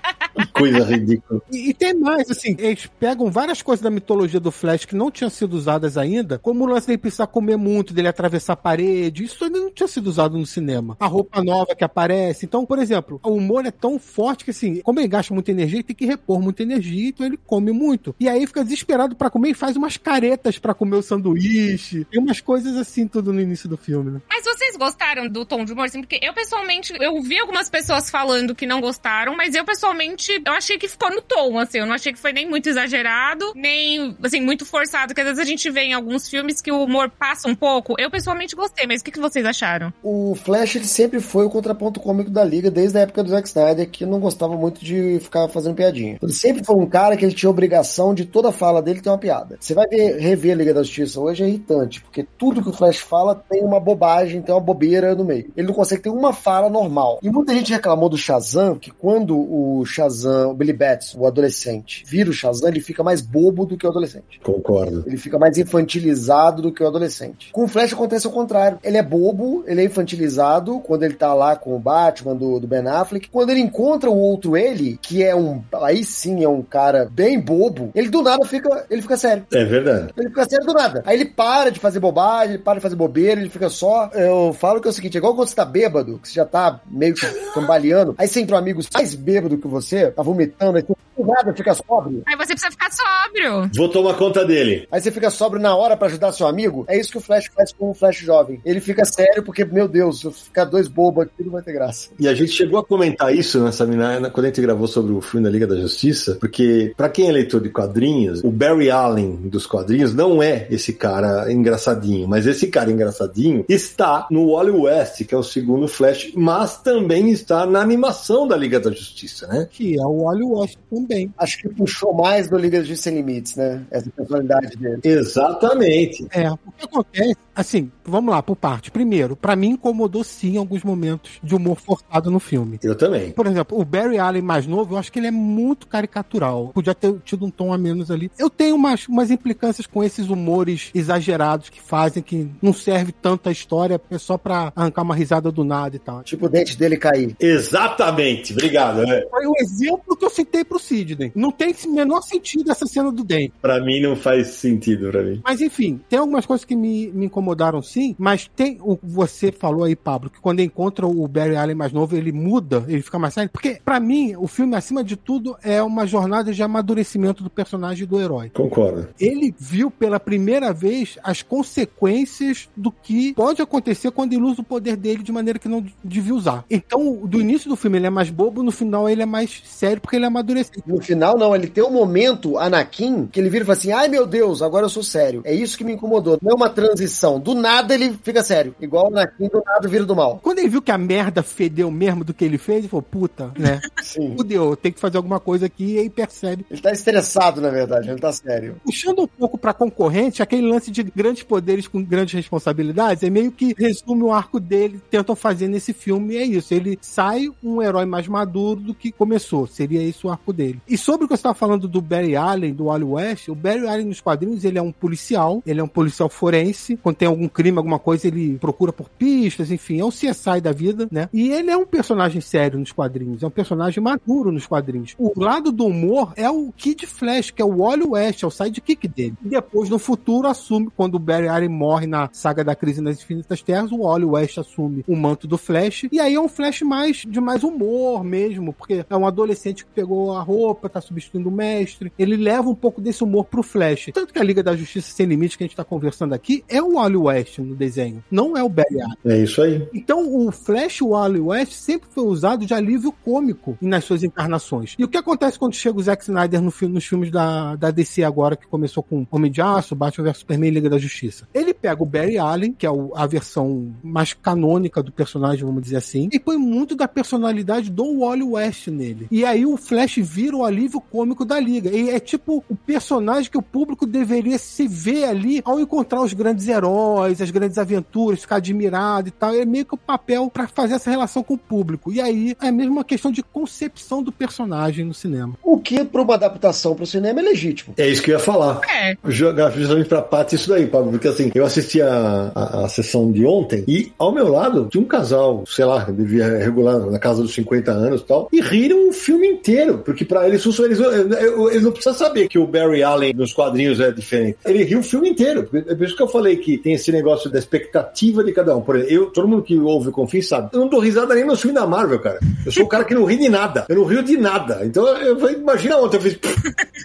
Que coisa ridícula. E, e tem mais, assim, eles pegam várias coisas da mitologia do Flash que não tinham sido usadas ainda, como o lance dele precisar comer muito, dele atravessar a parede, isso ainda não tinha sido usado no cinema. A roupa nova que aparece. Então, por exemplo, o humor é tão forte que, assim, como ele gasta muita energia, ele tem que repor muita energia, então ele come muito. E aí fica desesperado pra comer e faz umas caretas pra comer o sanduíche. Tem umas coisas assim, tudo no início do filme, né? Mas vocês gostaram do tom de humor? Assim, porque eu, pessoalmente, eu vi algumas pessoas falando que não gostaram, mas eu, pessoalmente, eu achei que ficou no tom, assim. Eu não achei que foi nem muito exagerado, nem, assim, muito forçado. Que às vezes a gente vê em alguns filmes que o humor passa um pouco. Eu, pessoalmente, gostei, mas o que, que vocês acharam? O Flash ele sempre foi o contraponto cômico da liga desde a época do Zack Snyder, que não gostava muito de ficar fazendo piadinha. Ele sempre foi um cara que ele tinha obrigação de toda fala dele ter uma piada. Você vai ver, rever a Liga da Justiça hoje é irritante, porque tudo que o Flash fala tem uma bobagem, tem uma bobeira no meio. Ele não consegue ter uma fala normal. E muita gente reclamou do Shazam, que quando o Shazam, o Billy Batts, o adolescente, vira o Shazam, ele fica mais bobo do que o adolescente. Concordo. Ele fica mais infantilizado do que o adolescente. Com o Flash acontece o contrário. Ele é bobo, ele é infantilizado quando ele tá lá com o Batman do, do Ben Affleck. Quando ele encontra o outro ele, que é um. Aí sim é um cara bem bobo, ele do nada fica. Ele fica sério. É verdade. Ele fica sério do nada. Aí ele para de fazer bobagem, ele para de fazer bobeira, ele fica só. Eu falo que é o seguinte: é igual quando você tá bêbado, que você já tá meio que cambaleando. Aí você entra um amigo mais bêbado que você, tá vomitando, aí do nada fica sóbrio. Aí você precisa ficar sóbrio. Vou tomar conta dele. Aí você fica sóbrio na hora pra ajudar seu amigo. É isso que o Flash faz com o Flash jovem. Ele fica sério porque, meu Deus, se eu ficar dois bobos aqui, não vai ter graça. E a gente chegou a comentar isso nessa mina- quando a gente gravou sobre o filme da Liga da Justiça, porque pra quem é leitor de quadrinhos, o Barry Allen dos quadrinhos não é esse cara engraçadinho, mas esse cara engraçadinho está no Wally West, que é o segundo Flash, mas também está na animação da Liga da Justiça, né? Que é o Wally West também. Acho que puxou mais do Liga de Sem Limites, né? Essa personalidade dele. Exatamente. É, o que acontece, assim, vamos lá, por parte. Primeiro, pra mim incomodou sim alguns momentos de humor forçado no filme. Eu também. Por exemplo, o Barry Allen mais novo, eu acho que ele é muito caricatural. Podia ter tido um tom a menos ali. Eu tenho umas, umas implicâncias com esses humores exagerados que fazem, que não serve tanto a história, é só pra arrancar uma risada do nada e tal. Tipo o dente dele cair. Exatamente. Obrigado. né? Foi o exemplo que eu citei pro Sidney. Não tem esse menor sentido essa cena do dente. Pra mim não faz sentido pra mim. Mas enfim, tem algumas coisas que me, me incomodaram sim, mas tem o que você falou aí, Pablo, que quando encontra o Barry Allen mais novo, ele muda, ele fica mais sério. Porque, pra mim, o filme, acima de tudo, é uma jornada de amadurecimento do personagem e do herói. Concordo. Ele viu pela primeira vez as consequências do que pode acontecer quando ele usa o poder dele de maneira que não devia usar. Então, do início do filme ele é mais bobo, no final ele é mais sério porque ele amadureceu. No final, não, ele tem um momento, Anakin, que ele vira e fala assim: ai meu Deus, agora eu sou sério. É isso que me incomodou. Não é uma transição. Do nada ele fica sério. Igual o Anakin, do nada vira do mal. Quando ele viu que a merda fedeu mesmo do que ele fez, ele falou, puta, né? Sim. Fudeu, tem que fazer alguma coisa aqui e aí percebe. Ele tá estressado, na verdade, ele tá sério. Puxando um pouco pra concorrente, aquele lance de grandes poderes com grandes responsabilidades é meio que resume o arco dele, tentam fazer nesse filme, e é isso. Ele sai um herói mais maduro do que começou. Seria isso o arco dele. E sobre o que você estava falando do Barry Allen, do Wally West, o Barry Allen nos quadrinhos, ele é um policial, ele é um policial forense. Quando tem algum crime, alguma coisa, ele procura por pistas, enfim, é um CSI da vida, né? E ele é um personagem sério nos quadrinhos, é um personagem maduro nos quadrinhos. O lado do humor é o Kid Flash, que é o Wally West, é o sidekick dele. E depois, no futuro, assume, quando o Barry Allen morre na saga da Crise nas Infinitas Terras, o Wally West assume o manto do Flash. E aí é um Flash mais de mais humor mesmo, porque é um adolescente que pegou a roupa, tá substituindo o mestre. Ele leva um pouco desse humor pro Flash. Tanto que a Liga da Justiça Sem Limites, que a gente tá conversando aqui, é o Wally Wally West no desenho, não é o Barry Allen. É isso aí. Então o Flash Wally West sempre foi usado de alívio cômico nas suas encarnações. E o que acontece quando chega o Zack Snyder no filme, nos filmes da, da DC agora, que começou com Homem de Aço, Batman vs Superman e Liga da Justiça? Ele pega o Barry Allen, que é o- a versão mais canônica do personagem, vamos dizer assim, e põe muito da personalidade do Wally West nele. E aí o Flash vira o alívio cômico da Liga. E é tipo o personagem que o público deveria se ver ali ao encontrar os grandes heróis, as grandes aventuras, ficar admirado e tal. É meio que o papel pra fazer essa relação com o público. E aí é mesmo uma questão de concepção do personagem no cinema. O que, para uma adaptação para o cinema, é legítimo. É isso que eu ia falar. É. Jogar justamente pra Paty isso daí, Pablo, porque assim, eu assisti a, a, a sessão de ontem e ao meu lado tinha um casal, sei lá, devia regular na casa dos 50 anos e tal, e riram o filme inteiro, porque pra eles, eles, eles não precisam saber que o Barry Allen nos quadrinhos é diferente. Ele riu o filme inteiro. É por isso que eu falei que tem esse negócio da expectativa de cada um. Por exemplo, eu, todo mundo que ouve o Confins sabe, eu não dou risada nem no filme da Marvel, cara. Eu sou o cara que não ri de nada. Eu não rio de nada. Então, eu falei, imagina ontem, eu fiz.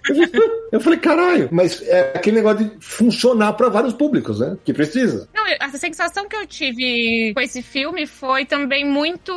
Eu fiz- Eu falei, caralho, mas é aquele negócio de funcionar pra vários públicos, né? Que precisa. Não, a sensação que eu tive com esse filme foi também muito.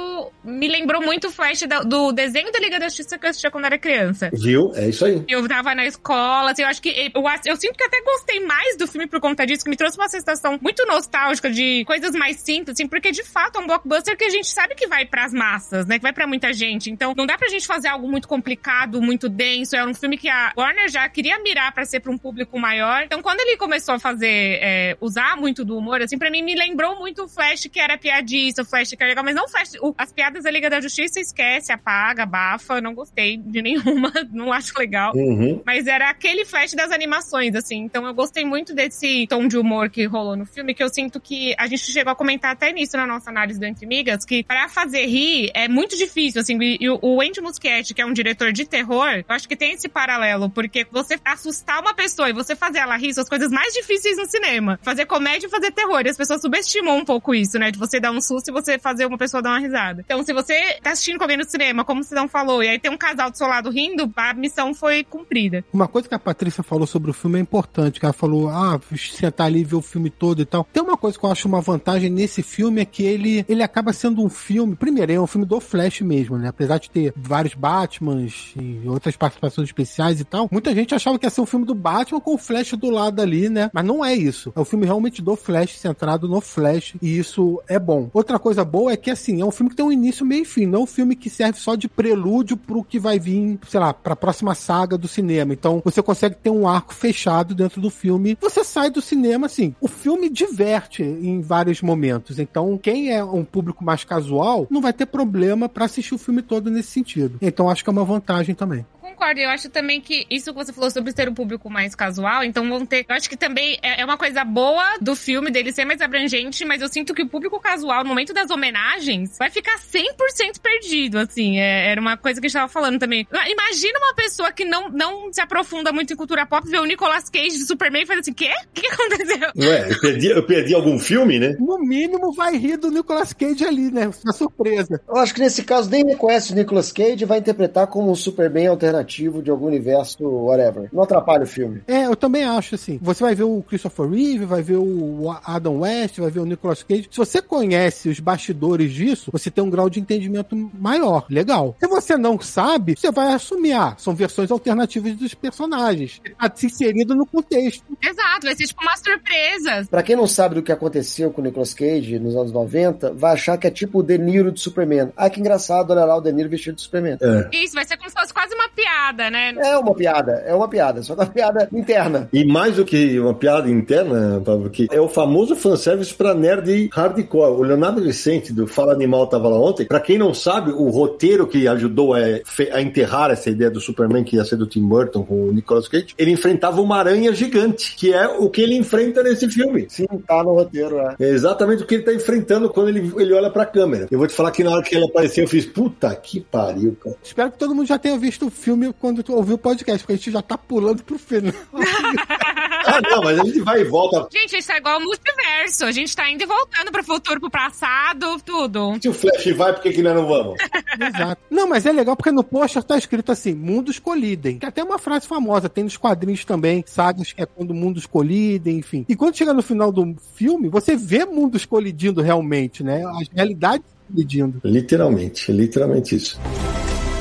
Me lembrou muito o flash da- do desenho da Liga da Justiça que eu assistia quando era criança. Viu? É isso aí. Eu tava na escola, assim, eu acho que. Eu, eu sinto que até gostei mais do filme por conta disso, que me trouxe uma sensação muito nostálgica de coisas mais simples, assim, porque de fato é um blockbuster que a gente sabe que vai pras massas, né? Que vai pra muita gente. Então não dá pra gente fazer algo muito complicado, muito denso. É um filme que a Warner já queria mirar pra ser pra um público maior. Então quando ele começou a fazer, é, usar muito do humor, assim, pra mim me lembrou muito o Flash que era piadista, o Flash que era legal, mas não o Flash. o- as piadas da Liga da Justiça esquece, apaga, abafa. Não gostei de nenhuma, não acho legal. Uhum. Mas era aquele flash das animações, assim. Então eu gostei muito desse tom de humor que rolou no filme, que eu sinto que a gente chegou a comentar até nisso na nossa análise do Entre Migas, que pra fazer rir é muito difícil, assim. E o- Andy Muschietti, que é um diretor de terror, eu acho que tem esse paralelo, porque você assustar uma pessoa e você fazer ela rir são as coisas mais difíceis no cinema. Fazer comédia e fazer terror. E as pessoas subestimam um pouco isso, né? De você dar um susto e você fazer uma pessoa dar uma risada. Então, se você tá assistindo com alguém no cinema, como o Cidão falou, e aí tem um casal do seu lado rindo, a missão foi cumprida. Uma coisa que a Patrícia falou sobre o filme é importante, que ela falou, ah, sentar ali e ver o filme todo e tal. Tem uma coisa que eu acho uma vantagem nesse filme é que ele, ele acaba sendo um filme, primeiro, é um filme do Flash mesmo, né? Apesar de ter vários Batmans e outras participações especiais e tal, muita gente achava que ia ser um filme do Batman com o Flash do lado ali, né? Mas não é isso. É um filme realmente do Flash, centrado no Flash, e isso é bom. Outra coisa boa é que, assim, é um filme que tem um início, meio e fim, não é um filme que serve só de prelúdio pro que vai vir, sei lá, pra próxima saga do cinema. Então, você consegue ter um arco fechado dentro do filme. Você sai do cinema, assim, o filme diverte em vários momentos. Então, quem é um público mais casual não vai ter problema pra assistir o filme todo nesse sentido. Então, acho que é uma vantagem também. Concordo, eu acho também que isso que você falou sobre ser um público mais casual, então vão ter. Eu acho que também é é uma coisa boa do filme dele ser mais abrangente, mas eu sinto que o público casual, no momento das homenagens, vai ficar 100% perdido, assim. É, era uma coisa que a gente tava falando também. Imagina uma pessoa que não, não se aprofunda muito em cultura pop ver o Nicolas Cage de Superman e faz assim: quê? O que, que aconteceu? Ué, eu perdi, eu perdi algum filme, né? No mínimo, vai rir do Nicolas Cage ali, né? Uma surpresa. Eu acho que nesse caso nem reconhece o Nicolas Cage e vai interpretar como um Superman alternativo de algum universo, whatever. Não atrapalha o filme. É, eu também acho assim. Você vai ver o Christopher Reeve, vai ver o Adam West, vai ver o Nicolas Cage. Se você conhece os bastidores disso, você tem um grau de entendimento maior. Legal. Se você não sabe, você vai assumir, ah, são versões alternativas dos personagens. Tá se inserido no contexto. Exato, vai ser tipo uma surpresa. Pra quem não sabe do que aconteceu com o Nicolas Cage nos anos 90, vai achar que é tipo o De Niro de Superman. Ah, que engraçado, olha lá o De Niro vestido de Superman. É. Isso, vai ser como se fosse quase uma piada, né? É uma piada, é uma piada, só que é uma piada interna. E mais do que uma piada interna, Pablo, que é o famoso fanservice pra nerd hardcore. O Leonardo Vicente, do Fala Animal, tava lá ontem. Pra quem não sabe, o roteiro que ajudou a enterrar essa ideia do Superman, que ia ser do Tim Burton com o Nicolas Cage, ele enfrentava uma aranha gigante, que é o que ele enfrenta nesse filme. Sim, tá no roteiro, é. É exatamente o que ele tá enfrentando quando ele, ele olha pra câmera. Eu vou te falar que na hora que ele apareceu, eu fiz, puta que pariu, cara. Espero que todo mundo já tenha visto o filme quando tu ouviu o podcast, porque a gente já tá pulando pro final. Ah, não, mas a gente vai e volta. Gente, isso é igual ao multiverso. A gente tá indo e voltando pro futuro, pro passado, tudo. Se o Flash vai, por que, que nós não vamos? Exato. Não, mas é legal porque no pôster tá escrito assim: mundos colidem. Que é até uma frase famosa, tem nos quadrinhos também, sagas que é quando mundos colidem, enfim. E quando chega no final do filme, você vê mundos colidindo realmente, né? As realidades colidindo. Literalmente, literalmente isso.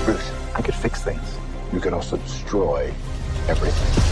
Bruce, I could. You can also destroy everything.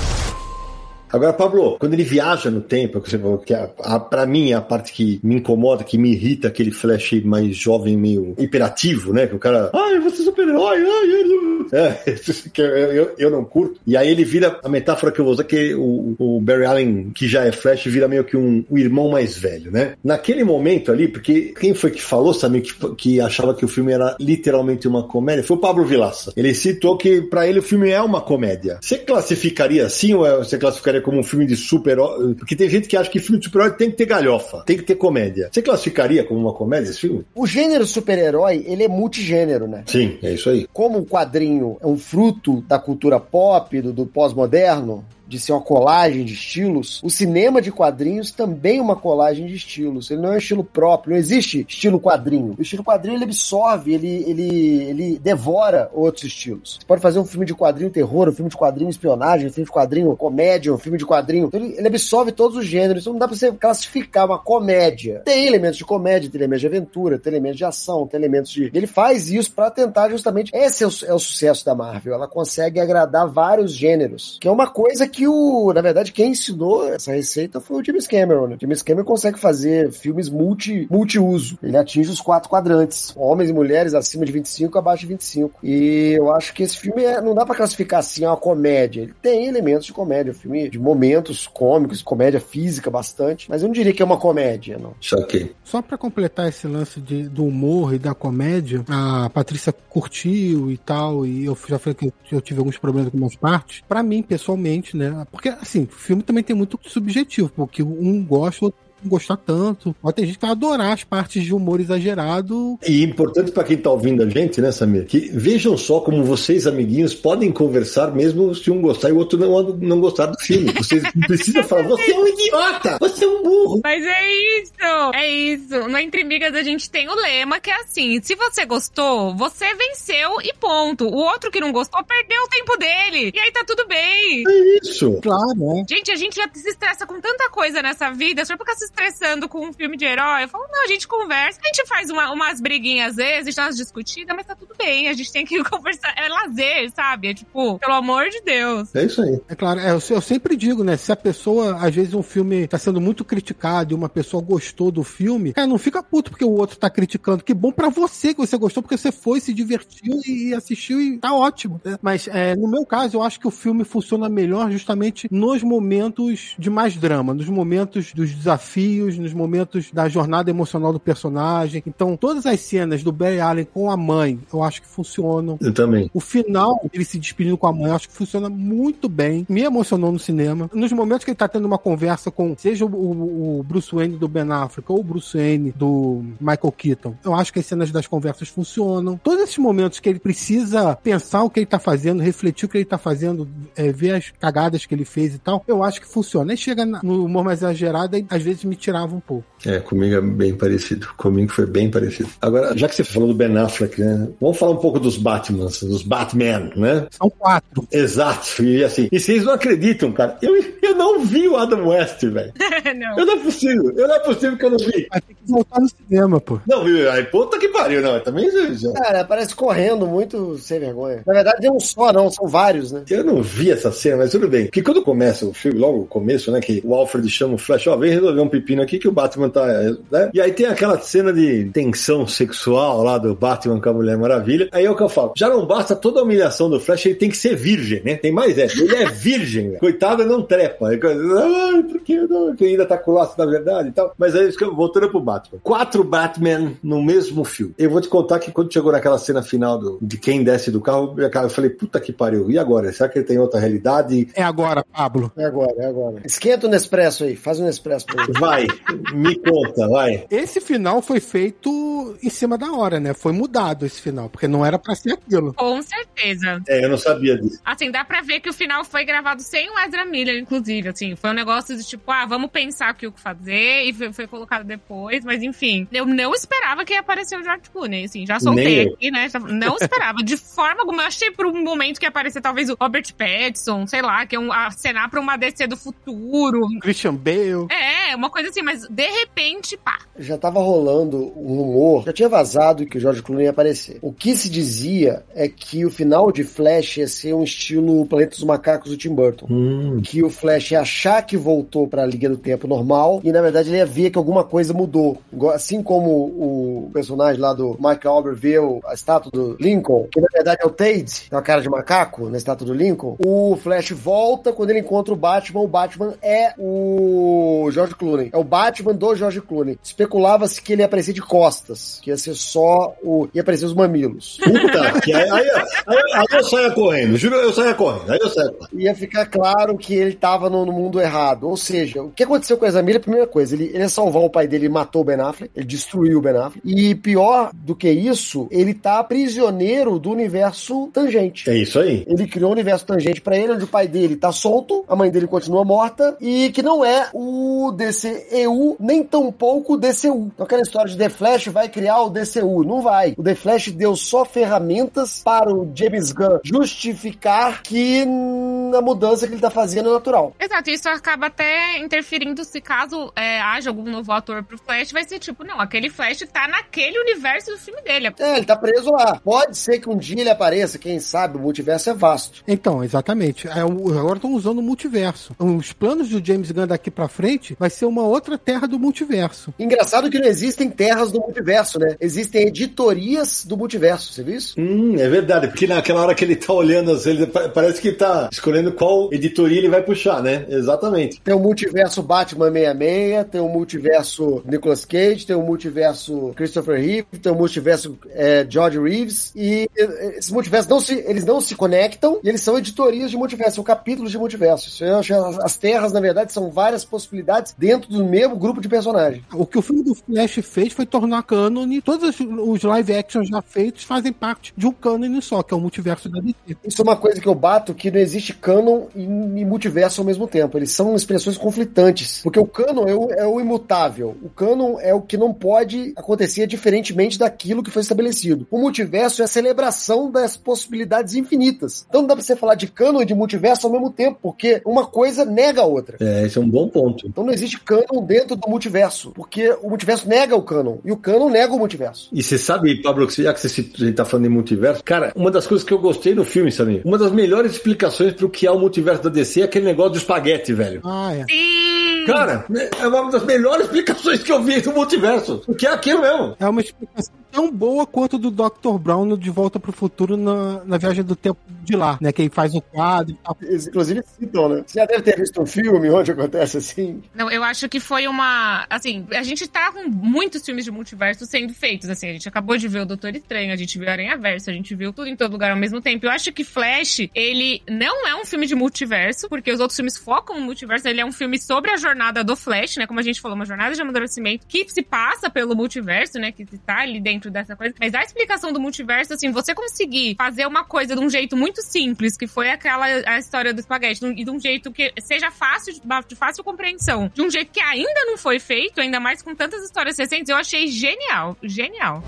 Agora, Pablo, quando ele viaja no tempo, que a, a, pra mim a parte que me incomoda, que me irrita, aquele flash mais jovem, meio hiperativo, né? Que o cara, ai, você é super-herói, ai, ai, é, eu, eu, eu não curto. E aí ele vira a metáfora que eu vou usar, que o, o Barry Allen, que já é flash, vira meio que um, um irmão mais velho, né? Naquele momento ali, porque quem foi que falou, sabe, que, que achava que o filme era literalmente uma comédia? Foi o Pablo Vilaça. Ele citou que pra ele o filme é uma comédia. Você classificaria assim ou é, você classificaria como um filme de super-herói? Porque tem gente que acha que filme de super-herói tem que ter galhofa, tem que ter comédia. Você classificaria como uma comédia esse filme? O gênero super-herói, ele é multigênero, né? Sim, é isso aí. Como o quadrinho é um fruto da cultura pop, do, do pós-moderno, de ser uma colagem de estilos, o cinema de quadrinhos também é uma colagem de estilos. Ele não é um estilo próprio, não existe estilo quadrinho. O estilo quadrinho ele absorve, ele, ele, ele devora outros estilos. Você pode fazer um filme de quadrinho terror, um filme de quadrinho espionagem, um filme de quadrinho comédia, um filme de quadrinho. Ele, ele absorve todos os gêneros. Então não dá pra você classificar uma comédia. Tem elementos de comédia, tem elementos de aventura, tem elementos de ação, tem elementos de. Ele faz isso para tentar justamente. Esse é o, é o sucesso da Marvel. Ela consegue agradar vários gêneros, que é uma coisa que que o, na verdade, quem ensinou essa receita foi o James Cameron. Né? O James Cameron consegue fazer filmes multi, multiuso. Ele atinge os quatro quadrantes: homens e mulheres acima de 25 abaixo de 25. E eu acho que esse filme é, não dá para classificar assim, é uma comédia. Ele tem elementos de comédia, um filme de momentos cômicos, comédia física bastante, mas eu não diria que é uma comédia, não. Choquei. Só para completar esse lance de, do humor e da comédia, a Patrícia curtiu e tal, e eu já falei que eu tive alguns problemas com algumas partes. Para mim, pessoalmente, né? Porque, assim, o filme também tem muito subjetivo, porque um gosta, outro não gostar tanto. Pode ter gente que vai adorar as partes de humor exagerado. E importante para quem tá ouvindo a gente, né, Samir? Que vejam só como vocês, amiguinhos, podem conversar mesmo se um gostar e o outro não, não gostar do filme. Vocês não precisam falar, você é um idiota, você é um burro. Mas é isso, é isso. No Entre Migas a gente tem o lema que é assim: se você gostou, você venceu e ponto. O outro que não gostou perdeu o tempo dele. E aí tá tudo bem. É isso. Claro, né? Gente, a gente já se estressa com tanta coisa nessa vida, só porque se estressando com um filme de herói. Eu falo, não, a gente conversa, a gente faz uma, umas briguinhas às vezes, dá umas discutidas, mas tá tudo bem, a gente tem que conversar. É lazer, sabe? É tipo, pelo amor de Deus. É isso aí. É claro, é, eu, eu sempre digo, né? Se a pessoa, às vezes, um filme tá sendo muito criticado e uma pessoa gostou do filme, cara, não fica puto porque o outro tá criticando. Que bom pra você que você gostou, porque você foi, se divertiu e assistiu e tá ótimo. Né? Mas é, no meu caso, eu acho que o filme funciona melhor justamente nos momentos de mais drama, nos momentos dos desafios, nos momentos da jornada emocional do personagem. Então, todas as cenas do Barry Allen com a mãe, eu acho que funcionam. Eu também. O final, ele se despedindo com a mãe, eu acho que funciona muito bem. Me emocionou no cinema. Nos momentos que ele tá tendo uma conversa com, seja o, o, o Bruce Wayne do Ben Affleck ou o Bruce Wayne do Michael Keaton, eu acho que as cenas das conversas funcionam. Todos esses momentos que ele precisa pensar o que ele tá fazendo, refletir o que ele tá fazendo, é, ver as cagadas que ele fez e tal, eu acho que funciona. Aí chega no humor mais exagerado e às vezes me tirava um pouco. É, comigo é bem parecido. Comigo foi bem parecido. Agora, já que você falou do Ben Affleck, né? Vamos falar um pouco dos Batmans, dos Batman, né? São quatro. Exato. E assim, e vocês não acreditam, cara. Eu, eu não vi o Adam West, velho. não. Eu não é possível. Eu não é possível que eu não vi. Vai ter que voltar no cinema, pô. Não, viu? Aí, puta que pariu, não. Também já- Cara, parece correndo muito sem vergonha. Na verdade, é um só, não, são vários, né? Eu não vi essa cena, mas tudo bem. Porque quando começa o filme, logo no começo, né, que o Alfred chama o Flash, ó, vem resolver um pepino aqui que o Batman tá, né? E aí tem aquela cena de tensão sexual lá do Batman com a Mulher Maravilha. Aí é o que eu falo, já não basta toda a humilhação do Flash, ele tem que ser virgem, né? Tem mais essa. Ele é virgem, coitado, não trepa. Ai, por que não? Que ainda tá com laço na verdade e tal. Mas aí, voltando pro Batman. Quatro Batman no mesmo filme. Eu vou te contar que quando chegou naquela cena final do, de quem desce do carro, eu falei, puta que pariu. E agora? Será que ele tem outra realidade? É agora, Pablo. É agora, é agora. Esquenta o Nespresso aí, faz um Nespresso pra ele. Vai, me conta, vai. Esse final foi feito em cima da hora, né? Foi mudado esse final, porque não era pra ser aquilo. Com certeza. É, eu não sabia disso. Assim, dá pra ver que o final foi gravado sem o Ezra Miller, inclusive. assim. Foi um negócio de tipo, ah, vamos pensar aqui o que fazer, e foi, foi colocado depois, mas enfim. Eu não esperava que ia aparecer o George Clooney, assim. Já soltei aqui, né? Não esperava, de forma alguma. Eu achei por um momento que ia aparecer talvez o Robert Pattinson, sei lá, que é um, acenar pra uma DC do futuro. Christian Bale. É, uma coisa assim, mas de repente, pá. Já tava rolando um rumor, já tinha vazado que o George Clooney ia aparecer. O que se dizia é que o final de Flash ia ser um estilo Planeta dos Macacos do Tim Burton. Hum. Que o Flash ia achar que voltou pra Liga do Tempo normal e na verdade ele ia ver que alguma coisa mudou. Assim como o personagem lá do Michael Albert vê o- a estátua do Lincoln, que na verdade é o Tate, tem uma cara de macaco na estátua do Lincoln, o Flash volta quando ele encontra o Batman. O Batman é o George Clooney. É o Batman do George Clooney. Especulava-se que ele ia aparecer de costas, que ia ser só o. ia aparecer os mamilos. Puta, que aí, aí, aí, aí eu saia correndo, juro, eu saia correndo, aí eu saia correndo. ia ficar claro que ele tava no, no mundo errado. Ou seja, o que aconteceu com a primeira coisa, ele, ele ia salvar o pai dele, ele matou o Ben Affleck, ele destruiu o Ben Affleck. E pior do que isso, ele tá prisioneiro do universo tangente. É isso aí. Ele criou um universo tangente pra ele, onde o pai dele tá solto, a mãe dele continua morta, e que não é o DCEU, nem tampouco o DCU. Então aquela história de The Flash vai criar o DCU. Não vai. O The Flash deu só ferramentas para o James Gunn justificar que na mudança que ele tá fazendo é natural. Exato, isso acaba até interferindo se caso é, haja algum novo ator pro Flash, vai ser tipo, não, aquele Flash tá naquele universo do filme dele. É, ele tá preso lá. Pode ser que um dia ele apareça, quem sabe, o multiverso é vasto. Então, exatamente. É, agora estão usando o multiverso. Os planos do James Gunn daqui pra frente vai ser uma outra terra do multiverso. Engraçado que não existem terras do multiverso, né? Existem editorias do multiverso, você viu isso? Hum, é verdade, porque naquela hora que ele tá olhando, assim, ele pa- parece que tá escolhendo qual editoria ele vai puxar, né? Exatamente. Tem o multiverso Batman 66, tem o multiverso Nicolas Cage, tem o multiverso Christopher Reeve, tem o multiverso é, George Reeves, e esses multiversos não se, eles não se conectam, e eles são editorias de multiverso, são capítulos de multiverso. Isso eu acho- As terras, na verdade, são várias possibilidades dentro do mesmo grupo de personagens. O que o filme do Flash fez foi tornar cânone. Todos os- os live actions já feitos fazem parte de um cânone só, que é o multiverso da DC. Isso é uma coisa que eu bato, que não existe canon e, e multiverso ao mesmo tempo. Eles são expressões conflitantes. Porque o canon é o, é o imutável. O canon é o que não pode acontecer diferentemente daquilo que foi estabelecido. O multiverso é a celebração das possibilidades infinitas. Então não dá pra você falar de canon e de multiverso ao mesmo tempo, porque uma coisa nega a outra. É, esse é um bom ponto. Então não existe canon dentro do multiverso, porque o multiverso nega o canon e o canon nega o multiverso. E você sabe, Pablo, que já que você cit- a gente tá falando de multiverso, cara, uma das coisas que eu gostei no filme, sabe? Uma das melhores explicações pro que é o multiverso da DC é aquele negócio do espaguete, velho. Ah, é. Sim! Cara, é uma das melhores explicações que eu vi do multiverso. Que é aquilo mesmo. É uma explicação tão boa quanto do Dr. Brown no De Volta pro Futuro na, na viagem do tempo de lá, né? Que ele faz o quadro e tal. Eles, inclusive citam, né? Você já deve ter visto um filme onde acontece assim. Não, eu acho que foi uma. Assim, a gente tá com muitos filmes de multiverso sendo feitos. Assim, a gente acabou de ver o Doutor Estranho, a gente viu Aranha Verso, a gente viu tudo em todo lugar ao mesmo tempo. Eu acho que Flash, ele não é um filme de multiverso, porque os outros filmes focam no multiverso. Ele é um filme sobre a jornada do Flash, né? Como a gente falou, uma jornada de amadurecimento que se passa pelo multiverso, né? Que tá ali dentro dessa coisa. Mas a explicação do multiverso, assim, você conseguir fazer uma coisa de um jeito muito simples, que foi aquela a história do espaguete, e de um jeito que seja fácil, de fácil compreensão, de um jeito que ainda não foi feito, ainda mais com tantas histórias recentes, eu achei genial. Genial.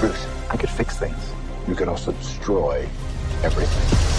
Bruce, I could fix things. You could also destroy everything.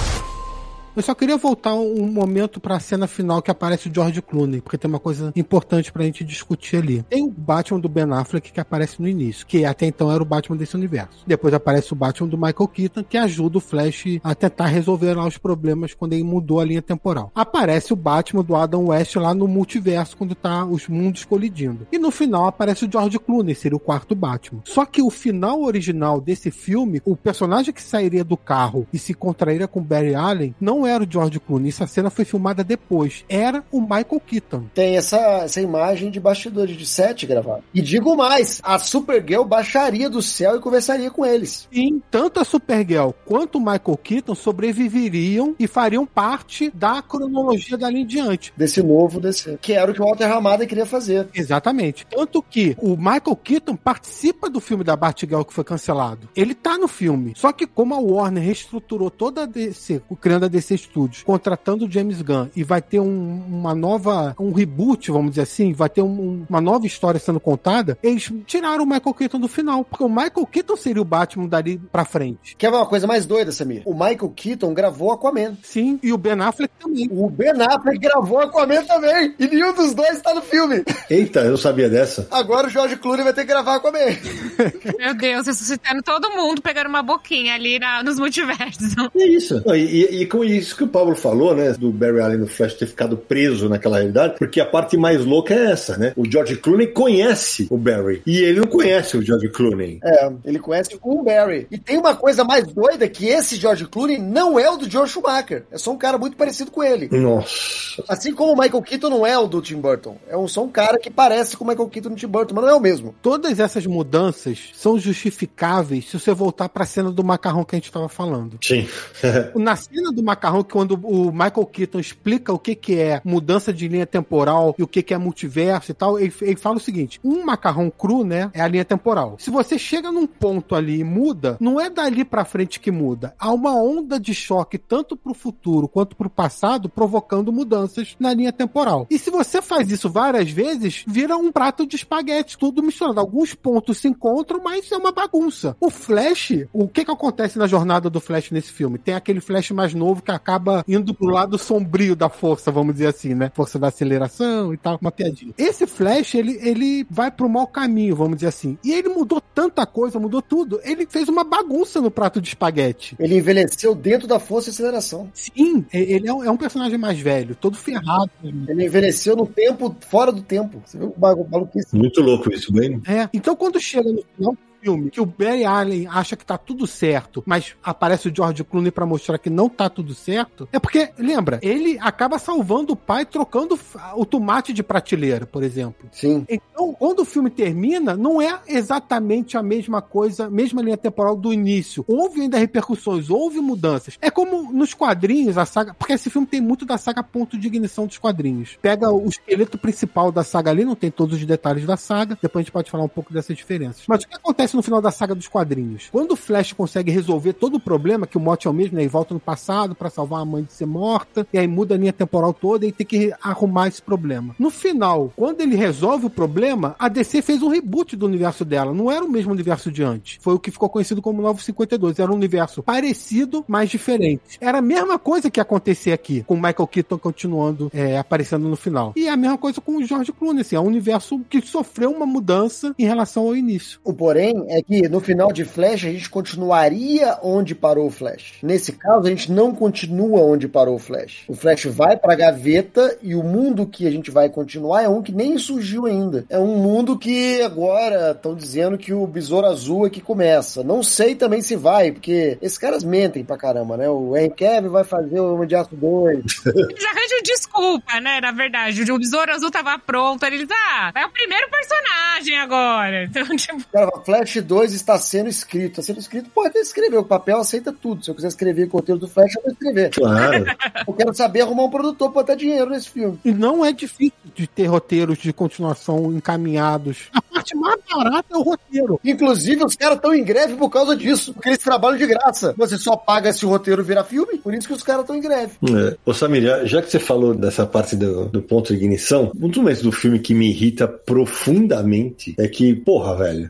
Eu só queria voltar um momento pra cena final que aparece o George Clooney, porque tem uma coisa importante pra gente discutir ali. Tem o Batman do Ben Affleck que aparece no início, que até então era o Batman desse universo. Depois aparece o Batman do Michael Keaton, que ajuda o Flash a tentar resolver lá os problemas quando ele mudou a linha temporal. Aparece o Batman do Adam West lá no multiverso, quando tá os mundos colidindo. E no final aparece o George Clooney, seria o quarto Batman. Só que o final original desse filme, o personagem que sairia do carro e se contrairia com Barry Allen, não era o George Clooney. Essa cena foi filmada depois. Era o Michael Keaton. Tem essa, essa imagem de bastidores de set gravado. E digo mais, a Supergirl baixaria do céu e conversaria com eles. Sim, tanto a Supergirl quanto o Michael Keaton sobreviveriam e fariam parte da cronologia dali em diante. Desse novo DC. Que era o que o Walter Ramada queria fazer. Exatamente. Tanto que o Michael Keaton participa do filme da Batgirl que foi cancelado. Ele tá no filme. Só que como a Warner reestruturou toda a DC, criando a DC DC Studios contratando o James Gunn e vai ter um, uma nova, um reboot, vamos dizer assim, vai ter um, uma nova história sendo contada, eles tiraram o Michael Keaton do final, porque o Michael Keaton seria o Batman dali pra frente. Quer ver uma coisa mais doida, Samir? O Michael Keaton gravou Aquaman. Sim, e o Ben Affleck também. O Ben Affleck gravou Aquaman também. E nenhum dos dois tá no filme. Eita, eu sabia dessa. Agora o George Clooney vai ter que gravar Aquaman. Meu Deus, ressuscitando todo mundo, pegando uma boquinha ali na- nos multiversos. É isso. E, e- e com isso que o Pablo falou, né? Do Barry Allen no Flash ter ficado preso naquela realidade, porque a parte mais louca é essa, né? O George Clooney conhece o Barry. E ele não conhece o George Clooney. É, ele conhece o Barry. E tem uma coisa mais doida que esse George Clooney não é o do George Schumacher. É só um cara muito parecido com ele. Nossa. Assim como o Michael Keaton não é o do Tim Burton. É um, só um cara que parece com o Michael Keaton no Tim Burton, mas não é o mesmo. Todas essas mudanças são justificáveis se você voltar pra cena do macarrão que a gente tava falando. Sim. Na cena do macarrão, quando o Michael Keaton explica o que, que é mudança de linha temporal e o que, que é multiverso e tal, ele, ele fala o seguinte: um macarrão cru, né, é a linha temporal. Se você chega num ponto ali e muda, não é dali pra frente que muda. Há uma onda de choque tanto pro futuro quanto pro passado, provocando mudanças na linha temporal. E se você faz isso várias vezes, vira um prato de espaguete, tudo misturado. Alguns pontos se encontram, mas é uma bagunça. O Flash, o que que acontece na jornada do Flash nesse filme? Tem aquele Flash mais novo que acaba indo pro lado sombrio da força, vamos dizer assim, né? Força da aceleração e tal, uma piadinha. Esse Flash, ele, ele vai pro mau caminho, vamos dizer assim. E ele mudou tanta coisa, mudou tudo. Ele fez uma bagunça no prato de espaguete. Ele envelheceu dentro da força e aceleração. Sim, ele é um, é um personagem mais velho, todo ferrado. Ele envelheceu no tempo, fora do tempo. Você viu o maluquice? Muito louco isso, bem. É. Então quando chega no final filme, que o Barry Allen acha que tá tudo certo, mas aparece o George Clooney pra mostrar que não tá tudo certo, é porque, lembra, ele acaba salvando o pai trocando o tomate de prateleira, por exemplo. Sim. Então, quando o filme termina, não é exatamente a mesma coisa, mesma linha temporal do início. Houve ainda repercussões, houve mudanças. É como nos quadrinhos, a saga. Porque esse filme tem muito da saga ponto de ignição dos quadrinhos. Pega o esqueleto principal da saga ali, não tem todos os detalhes da saga. Depois a gente pode falar um pouco dessas diferenças. Mas o que acontece no final da saga dos quadrinhos? Quando o Flash consegue resolver todo o problema, que o mote é o mesmo, né? Ele volta no passado pra salvar a mãe de ser morta, e aí muda a linha temporal toda e tem que arrumar esse problema. No final, quando ele resolve o problema, a DC fez um reboot do universo dela. Não era o mesmo universo de antes. Foi o que ficou conhecido como Novo 52. Era um universo parecido, mas diferente. Era a mesma coisa que ia acontecer aqui, com Michael Keaton continuando é, aparecendo no final. E é a mesma coisa com o George Clooney. Assim, é um universo que sofreu uma mudança em relação ao início. O porém é que no final de Flash a gente continuaria onde parou o Flash. Nesse caso, a gente não continua onde parou o Flash. O Flash vai pra gaveta e o mundo que a gente vai continuar é um que nem surgiu ainda. É um mundo que agora estão dizendo que o Besouro Azul é que começa. Não sei também se vai, porque esses caras mentem pra caramba, né? O Henry Cavill vai fazer o Homem de Aço 2. Eles arranjam desculpa, né? Na verdade. O Besouro Azul tava pronto. Eles, ah, é o primeiro personagem agora. Então, tipo, Cara, Flash 2 está sendo escrito. Está sendo escrito, pode até escrever. O papel aceita tudo. Se eu quiser escrever o roteiro do Flash, eu vou escrever. Claro. Eu quero saber arrumar um produtor pra botar dinheiro nesse filme. E não é difícil de ter roteiros de continuação encaminhados. A parte mais barata é o roteiro. Inclusive, os caras estão em greve por causa disso, porque eles trabalham de graça. Você só paga se o roteiro virar filme, por isso que os caras estão em greve. É. Ô Samir, já, já que você falou dessa parte do, do ponto de ignição, um dos momentos do filme que me irrita profundamente é que, porra, velho,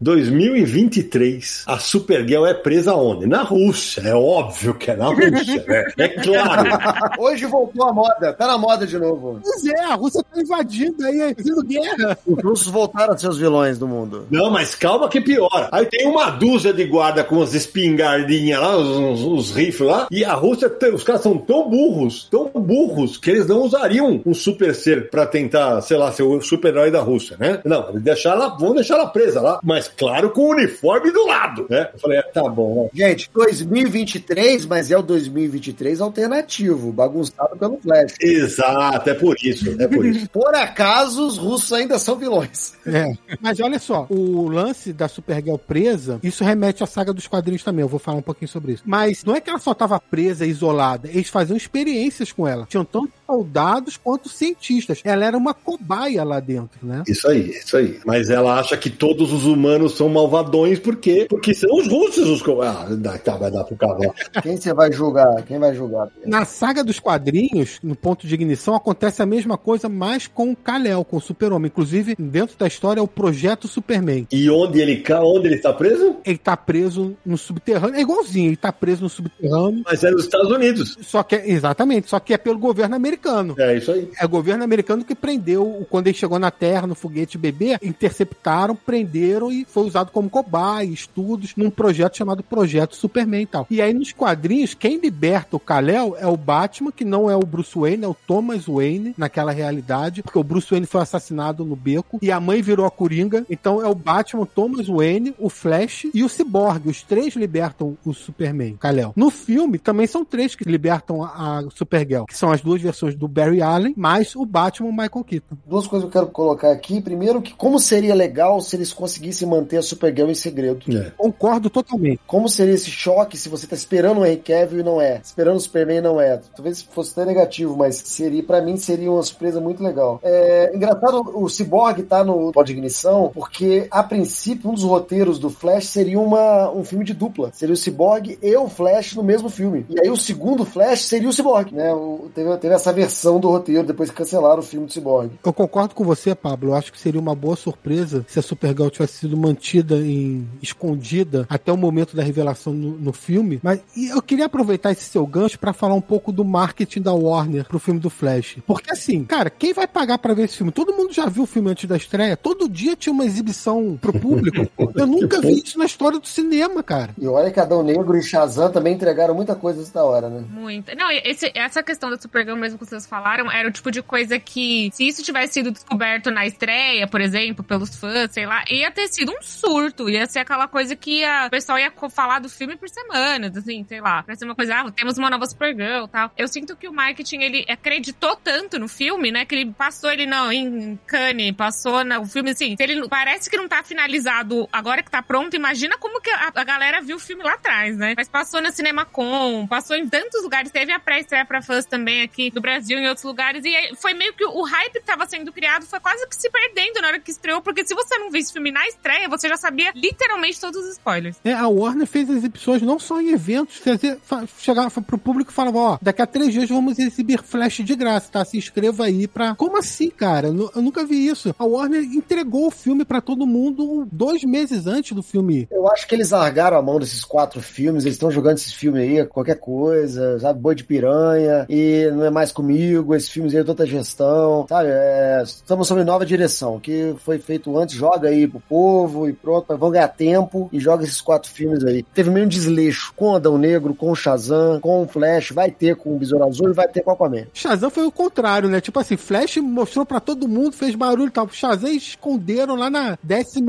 2023, a Supergirl é presa onde? Na Rússia. É óbvio que é na Rússia, né? É claro. Hoje voltou a moda, tá na moda de novo. Pois é, a Rússia tá invadindo aí, fazendo guerra. Os russos voltaram a ser os vilões do mundo. Não, mas calma que piora. Aí tem uma dúzia de guarda com as espingardinhas lá, os, os rifles lá, e a Rússia, os caras são tão burros, tão burros, que eles não usariam um super ser pra tentar, sei lá, ser o super-herói da Rússia, né? Não, eles deixaram ela, vão deixar ela presa lá, mas claro, com o uniforme do lado, né? Eu falei, é, tá bom. Gente, 2023, mas é o 2023 alternativo, bagunçado pelo Flash. Exato, é por isso, é por isso. Por acaso, os russos ainda são vilões. É. Mas olha só, o lance da Supergirl presa, isso remete à saga dos quadrinhos também. Eu vou falar um pouquinho sobre isso. Mas não é que ela só tava presa, isolada. Eles faziam experiências com ela. Tinham tanta soldados quanto cientistas. Ela era uma cobaia lá dentro, né? Isso aí, isso aí. Mas ela acha que todos os humanos são malvadões porque, porque são os russos os Ah, dá, tá, vai dar pro cavalo. Quem você vai julgar? Quem vai julgar? Na saga dos quadrinhos, no ponto de ignição, acontece a mesma coisa, mas com o Kal-El, com o Super-Homem. Inclusive, dentro da história, é o Projeto Superman. E onde ele, onde ele está preso? Ele tá preso no subterrâneo. É igualzinho, ele tá preso no subterrâneo. Mas é nos Estados Unidos. Só que é, exatamente, só que é pelo governo americano. É isso aí. É o governo americano que prendeu, o- quando ele chegou na Terra, no foguete bebê, interceptaram, prenderam e foi usado como cobaia, estudos, num projeto chamado Projeto Superman e tal. E aí nos quadrinhos, quem liberta o Kal-El é o Batman, que não é o Bruce Wayne, é o Thomas Wayne, naquela realidade, porque o Bruce Wayne foi assassinado no beco e a mãe virou a Coringa. Então é o Batman, Thomas Wayne, o Flash e o Cyborg. Os três libertam o Superman, Kal-El. No filme, também são três que libertam a, a Supergirl, que são as duas versões do Barry Allen, mais o Batman Michael Keaton. Duas coisas que eu quero colocar aqui. Primeiro, que como seria legal se eles conseguissem manter a Supergirl em segredo. É. Concordo totalmente. Como seria esse choque se você tá esperando o Henry Cavill e não é? Esperando o Superman e não é? Talvez fosse até negativo, mas seria, para mim seria uma surpresa muito legal. É engraçado o Cyborg tá no Pod Ignição, porque a princípio um dos roteiros do Flash seria uma, um filme de dupla. Seria o Cyborg e o Flash no mesmo filme. E aí o segundo Flash seria o Cyborg, né? O- teve, teve essa versão do roteiro depois que cancelaram o filme do Cyborg. Eu concordo com você, Pablo. Eu acho que seria uma boa surpresa se a Supergirl tivesse sido mantida em escondida até o momento da revelação no, no filme. Mas e eu queria aproveitar esse seu gancho pra falar um pouco do marketing da Warner pro filme do Flash. Porque assim, cara, quem vai pagar pra ver esse filme? Todo mundo já viu o filme antes da estreia. Todo dia tinha uma exibição pro público. Eu nunca vi isso na história do cinema, cara. E olha que Adão Negro e Shazam também entregaram muita coisa da hora, né? Muito. Não, esse- essa questão da Supergirl mesmo que vocês falaram era o tipo de coisa que, se isso tivesse sido descoberto na estreia, por exemplo, pelos fãs, sei lá, ia ter sido um surto. Ia ser aquela coisa que ia- o pessoal ia falar do filme por semana, assim, sei lá. Ser uma coisa, ah, temos uma nova Supergirl e tal. Eu sinto que o marketing, ele acreditou tanto no filme, né, que ele passou ele não, em Cannes, passou na, o filme, assim, ele parece que não tá finalizado agora que tá pronto, imagina como que a, a galera viu o filme lá atrás, né? Mas passou na CinemaCon, passou em tantos lugares, teve a pré-estreia pra fãs também aqui do Brasil, em outros lugares, e foi meio que o hype que tava sendo criado foi quase que se perdendo na hora que estreou, porque se você não viu esse filme na estreia, você já sabia literalmente todos os spoilers. É, a Warner fez exibições não só em eventos, fazia, fa, chegava pro público e falava, ó, daqui a três dias vamos exibir Flash de graça, tá? Se inscreva aí pra... Como assim, cara? Eu, nu- eu nunca vi isso. A Warner entregou o filme pra todo mundo dois meses antes do filme. Eu acho que eles largaram a mão desses quatro filmes, eles estão jogando esses filmes aí, qualquer coisa, sabe? Boi de piranha, e não é mais comigo, esses filmes aí, outra gestão, sabe? É, estamos sob nova direção. O que foi feito antes, joga aí pro povo e pronto, vão ganhar tempo e joga esses quatro filmes aí. Teve meio um desleixo com o Adão Negro, com o Shazam, com o Flash, vai ter com o Besouro Azul e vai ter com o Aquaman. Shazam foi o contrário, né? Tipo assim, Flash mostrou pra todo mundo, fez barulho e tal. Shazam esconderam lá na 14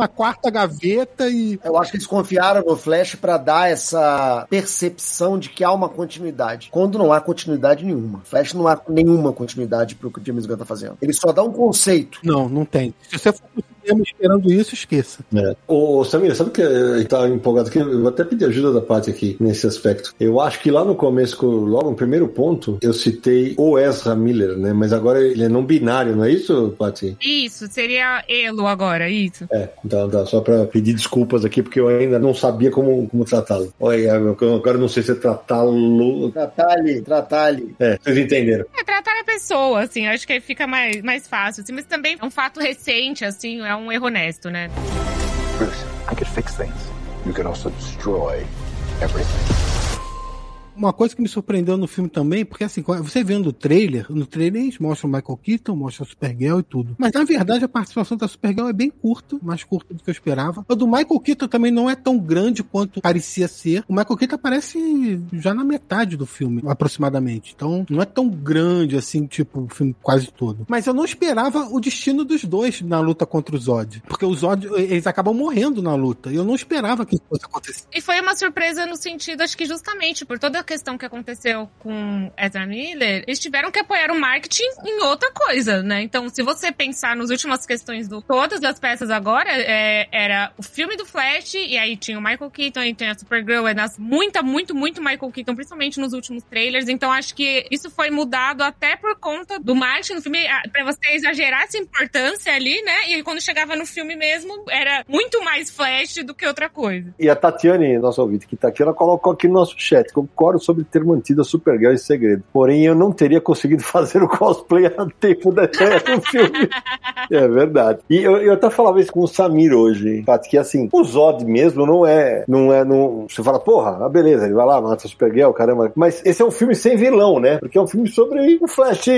gaveta e... Eu acho que eles confiaram no Flash pra dar essa percepção de que há uma continuidade. Quando não há continuidade nenhuma. Flash não há nenhuma continuidade pro que o James Gunn tá fazendo. Ele só dá um conceito. Não, não tem. Se você for cinema esperando isso, esqueça. É. Ô, Samir, sabe que ele tá empolgado aqui? Eu vou até pedir ajuda da parte aqui nesse aspecto. Eu acho que lá no começo, logo no primeiro ponto, eu citei o Ezra Miller, né? Mas agora ele é não binário, não é isso, Paty? Isso, seria Elo agora, isso. É, então tá, só pra pedir desculpas aqui, porque eu ainda não sabia como, como tratá-lo. Olha, eu- agora eu não sei se é tratá-lo. Tratar-lhe, tratar-lhe. É, vocês entenderam. É tratar a pessoa, assim, acho que aí fica mais, mais fácil, assim, mas também é um fato recente, assim, é um erro honesto, né? Bruce, I could fix things. You could also destroy everything. Uma coisa que me surpreendeu no filme também, porque assim, você vendo o trailer, no trailer eles mostram o Michael Keaton, mostra a Supergirl e tudo. Mas na verdade a participação da Supergirl é bem curta, mais curta do que eu esperava. A do Michael Keaton também não é tão grande quanto parecia ser. O Michael Keaton aparece já na metade do filme, aproximadamente. Então não é tão grande assim, tipo, o filme quase todo. Mas eu não esperava o destino dos dois na luta contra o Zod. Porque o Zod, eles acabam morrendo na luta. E eu não esperava que isso fosse acontecer. E foi uma surpresa no sentido, acho que justamente por toda questão que aconteceu com Ezra Miller, eles tiveram que apoiar o marketing em outra coisa, né? Então, se você pensar nas últimas questões do todas as peças agora, é, era o filme do Flash, e aí tinha o Michael Keaton, aí tinha a Supergirl, é nas, muita, muito, muito Michael Keaton, principalmente nos últimos trailers. Então, acho que isso foi mudado até por conta do marketing no filme, pra você exagerar essa importância ali, né? E quando chegava no filme mesmo, era muito mais Flash do que outra coisa. E a Tatiane, nossa ouvinte que tá aqui, ela colocou aqui no nosso chat, concordo sobre ter mantido a Supergirl em segredo. Porém, eu não teria conseguido fazer o cosplay a tempo da estreia do filme. É verdade. E eu, eu até falava isso com o Samir hoje, Paty, que assim, o Zod mesmo não é, não é, não, você fala, porra, ah, beleza, ele vai lá, mata a Supergirl, caramba. Mas esse é um filme sem vilão, né? Porque é um filme sobre o Flash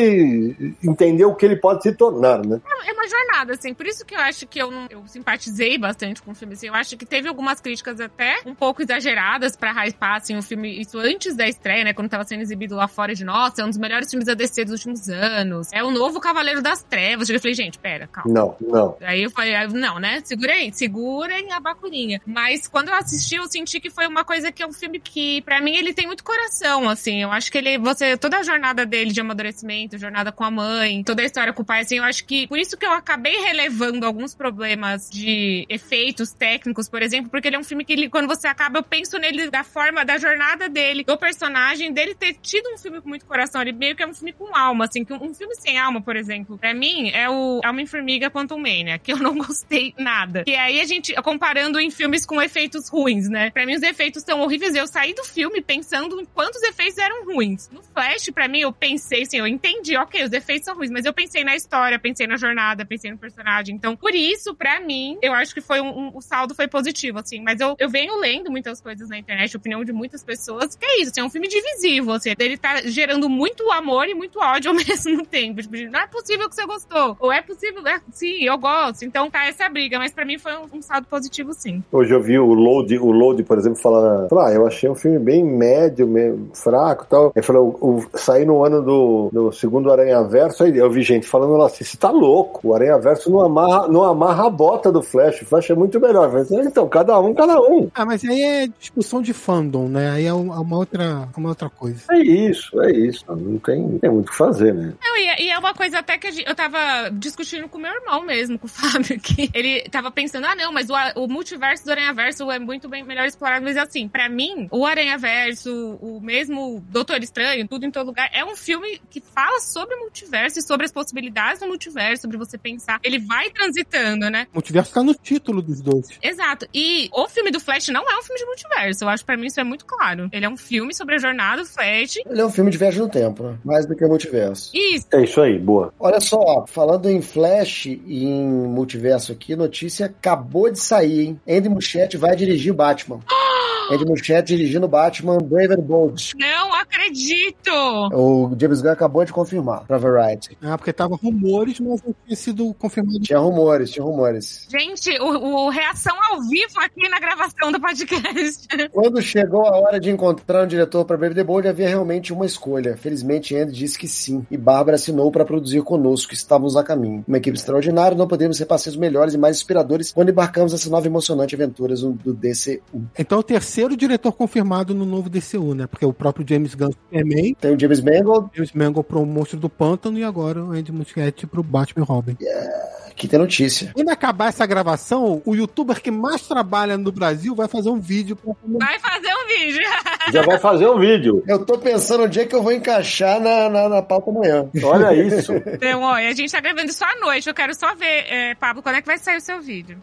entender o que ele pode se tornar, né? É uma jornada, assim, por isso que eu acho que eu, não, eu simpatizei bastante com o filme, assim, eu acho que teve algumas críticas até um pouco exageradas pra hypar, assim, o filme, isso antes da estreia, né, quando tava sendo exibido lá fora de, nossa, é um dos melhores filmes da DC dos últimos anos, é o novo Cavaleiro das Trevas, eu falei, gente, pera, calma. Não, não. Aí eu falei, não, né, segurem, segurem a bacurinha. Mas quando eu assisti, eu senti que foi uma coisa que é um filme que, pra mim, ele tem muito coração, assim, eu acho que ele, você, toda a jornada dele de amadurecimento, jornada com a mãe, toda a história com o pai, assim, eu acho que, por isso que eu acabei relevando alguns problemas de efeitos técnicos, por exemplo, porque ele é um filme que ele, quando você acaba, eu penso nele da forma, da jornada dele, do personagem, dele ter tido um filme com muito coração, ele meio que é um filme com alma, assim, que um filme sem alma, por exemplo, pra mim, é o Alma Formiga Quantum Mania, que eu não gostei nada. E aí a gente, comparando em filmes com efeitos ruins, né? Pra mim os efeitos são horríveis, eu saí do filme pensando em quantos efeitos eram ruins. No Flash, pra mim, eu pensei, assim, eu entendi, ok, os efeitos são ruins, mas eu pensei na história, pensei na jornada, pensei no personagem. Então, por isso, pra mim, eu acho que foi um, um o saldo foi positivo, assim. Mas eu, eu venho lendo muitas coisas na internet, opinião de muitas pessoas, que é isso, assim, é um filme divisivo, assim. Ele tá gerando muito amor e muito ódio ao mesmo tempo. Tipo, não é possível que você gostou. Ou é possível, é, sim, eu gosto. Então tá essa briga, mas pra mim foi um, um saldo positivo, sim. Hoje eu vi o Load, o Load, por exemplo, falando, ah, eu achei um filme bem médio, meio fraco e tal. Ele falou, o, o, saí no ano do, do segundo Aranha Verso, aí eu vi gente falando lá assim, você tá louco, o Aranha Verso não amarra, não amarra a bota do Flash, o Flash é muito melhor. Falei, então, cada um, cada um. Ah, mas aí é discussão de fandom, né? Aí é uma outra, uma outra coisa. É isso, é isso. Não tem, tem muito o que fazer, né? Não, e, é, e, é uma coisa até que eu tava discutindo com meu irmão mesmo, com o Fábio, que ele tava pensando, ah, não, mas o, o multiverso do Aranha Verso é muito bem melhor explorado. Mas assim, pra mim, o Aranha Verso, o mesmo Doutor Estranho, tudo em todo lugar, é um filme que fala sobre o multiverso e sobre as possibilidades do multiverso, sobre você pensar. Ele vai transitando, né? O multiverso tá no título dos dois. Exato. E o filme do Flash não é um filme de multiverso. Eu acho que pra mim isso é muito claro. Ele é um filme sobre a jornada do Flash. Ele é um filme de viagem no tempo, né? Mais do que multiverso. Isso. É isso aí, boa. Olha só, falando em Flash e em multiverso aqui, notícia acabou de sair, hein? Andy Muschietti vai dirigir o Batman. Andy Muschietti dirigindo Batman Brave and Bold. Não acredito! O James Gunn acabou de confirmar pra Variety. Ah, porque tava rumores, mas não tinha sido confirmado. Tinha rumores, tinha rumores. Gente, o, o reação ao vivo aqui na gravação do podcast. Quando chegou a hora de encontrar um diretor para Brave the Bold, havia realmente uma escolha. Felizmente, Andy disse que sim. E Bárbara assinou para produzir conosco. Estávamos a caminho. Uma equipe extraordinária, não podemos ser parceiros melhores e mais inspiradores quando embarcamos nessa nova e emocionante aventura do DCU. Então, o terceiro terceiro diretor confirmado no novo DCU, né? Porque o próprio James Gunn também. Tem o James Mangold. James Mangold pro Monstro do Pântano e agora o Andy Muschietti pro Batman Robin. Yeah. Aqui tem notícia. Quando acabar essa gravação, o youtuber que mais trabalha no Brasil vai fazer um vídeo. Pra... Vai fazer um vídeo. Já vai fazer um vídeo. Eu tô pensando onde é que eu vou encaixar na, na, na pauta amanhã. Olha isso. Então, olha, a gente tá gravando isso à noite. Eu quero só ver, é, Pablo, quando é que vai sair o seu vídeo?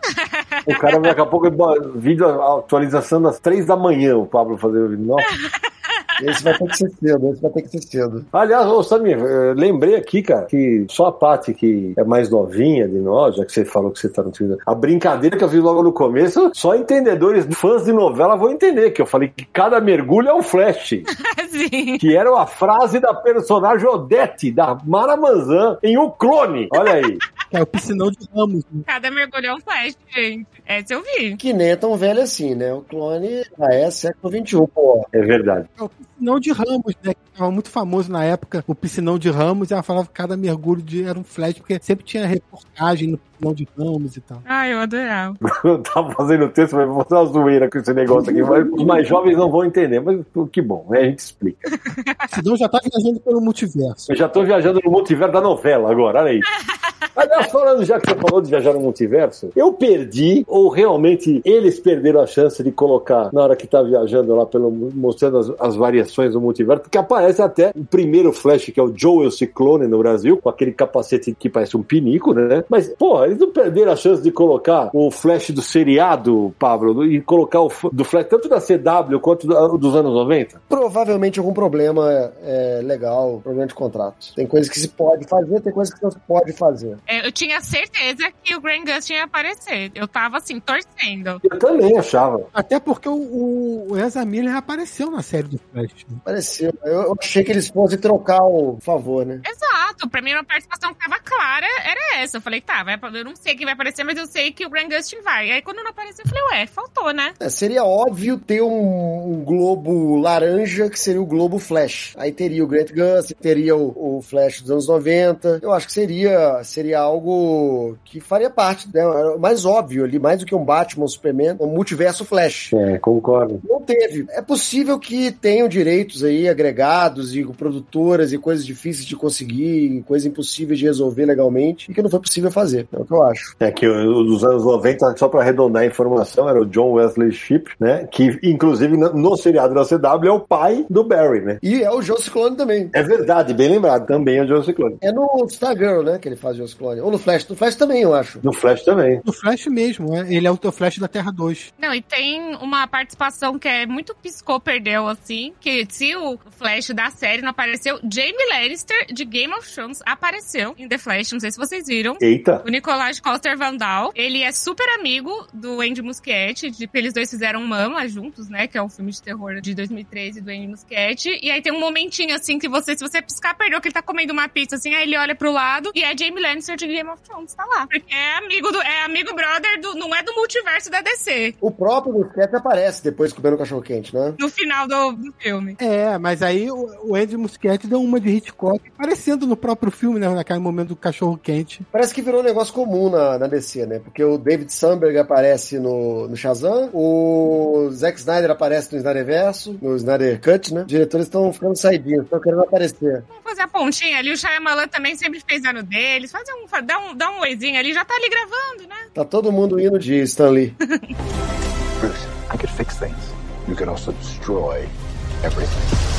O cara daqui a pouco vídeo atualização das três da manhã, o Pablo fazer o vídeo. Nossa. Esse vai ter que ser cedo, esse vai ter que ser cedo. Aliás, ô Samir, lembrei aqui, cara, que só a Paty, que é mais novinha de nós, já que você falou que você tá no Twitter, a brincadeira que eu fiz logo no começo, só entendedores, fãs de novela vão entender, que eu falei que cada mergulho é um flash. Sim. Que era a frase da personagem Odete, da Mara Manzan, em O Clone. Olha aí. É o piscinão de Ramos. né? Cada mergulho é um flash, gente. Essa eu vi. Que nem é tão velho assim, né? O clone já é século XXI, pô. É verdade. É o piscinão de Ramos, né? Que tava muito famoso na época, o piscinão de Ramos, e ela falava que cada mergulho de, era um flash, porque sempre tinha reportagem no piscinão de Ramos e tal. Ai, eu adorava. Eu tava fazendo texto, mas vou fazer uma zoeira com esse negócio aqui. Mas os mais jovens não vão entender, mas que bom, né? A gente explica. Senão já tá viajando pelo multiverso. Eu já tô viajando no multiverso da novela agora, olha aí. Aliás, falando já que você falou de viajar no multiverso, eu perdi, ou realmente eles perderam a chance de colocar na hora que tá viajando lá, pelo, mostrando as, as variações do multiverso, porque aparece até o primeiro Flash, que é o Joel Ciclone no Brasil, com aquele capacete que parece um pinico, né? Mas, pô, eles não perderam a chance de colocar o Flash do seriado, Pablo, e colocar o do Flash tanto da CW quanto da- dos anos 90? Provavelmente algum problema é, legal, problema de contrato. Tem coisas que se pode fazer, tem coisas que não se pode fazer. É, Eu tinha certeza que o Grant Gustin ia aparecer. Eu tava assim, torcendo. Eu também achava. Até porque o, o Ezra Miller apareceu na série do Flash. Né? Pareceu. Eu achei que eles fossem trocar o favor, né? Exato. Pra mim, uma participação que tava clara era essa. Eu falei, tá, vai, eu não sei quem vai aparecer, mas eu sei que o Grant Gustin vai. Aí quando não apareceu, eu falei, ué, faltou, né? É, seria óbvio ter um, um globo laranja que seria o globo Flash. Aí teria o Grant Gustin, teria o, o Flash dos anos 90. Eu acho que seria, seria algo que faria parte, né? Mais óbvio ali, mais do que um Batman, um Superman, um multiverso Flash. É, concordo. Não teve. É possível que tenham direitos aí agregados e produtoras e coisas difíceis de conseguir, coisas impossíveis de resolver legalmente e que não foi possível fazer. É o que eu acho. É que o dos anos 90, só para arredondar a informação, era o John Wesley Shipp, né? Que inclusive no, no seriado da CW é o pai do Barry, né? E é o Joe Ciclone também. É verdade, bem lembrado, também é o John Ciclone. É no Stargirl, né? Que ele faz o Joe Ciclone. Ou no Flash. No Flash também, eu acho. No Flash também. O Flash mesmo, né? ele é o teu Flash da Terra 2. Não, e tem uma participação que é muito piscou, perdeu, assim, que se o Flash da série não apareceu, Jamie Lannister, de Game of Thrones, apareceu em The Flash, não sei se vocês viram. Eita. O Nicolás Coster Vandal, ele é super amigo do Andy Muschietti, de, eles dois fizeram Mama juntos, né, que é um filme de terror de 2013 do Andy Muschietti, e aí tem um momentinho, assim, que você, se você piscar, perdeu que ele tá comendo uma pizza, assim, aí ele olha pro lado, e é Jamie Lannister de Game of Thrones, tá lá. Porque é amigo do, é amigo brother do, não é do multiverso da DC, O próprio Busquets aparece depois comendo cachorro quente, né? no final do, do filme. É, mas aí o, o Andy Muschietti deu uma de Hitchcock, aparecendo no próprio filme, né? Naquele momento do cachorro quente. Parece que virou um negócio comum na, na DC, né? Porque o David Sandberg aparece no, no Shazam, o Zack Snyder aparece no Snyderverso, no Snyder Cut, né? Os diretores estão ficando saidinhos, estão querendo aparecer. Vamos fazer a pontinha ali, o Shyamalan também sempre fez ano deles, fazer um, dá um, dá um oizinho ali, já tá ali gravando, né? Tá todo mundo indo de Stan Lee. Bruce, I could fix things. You could also destroy everything.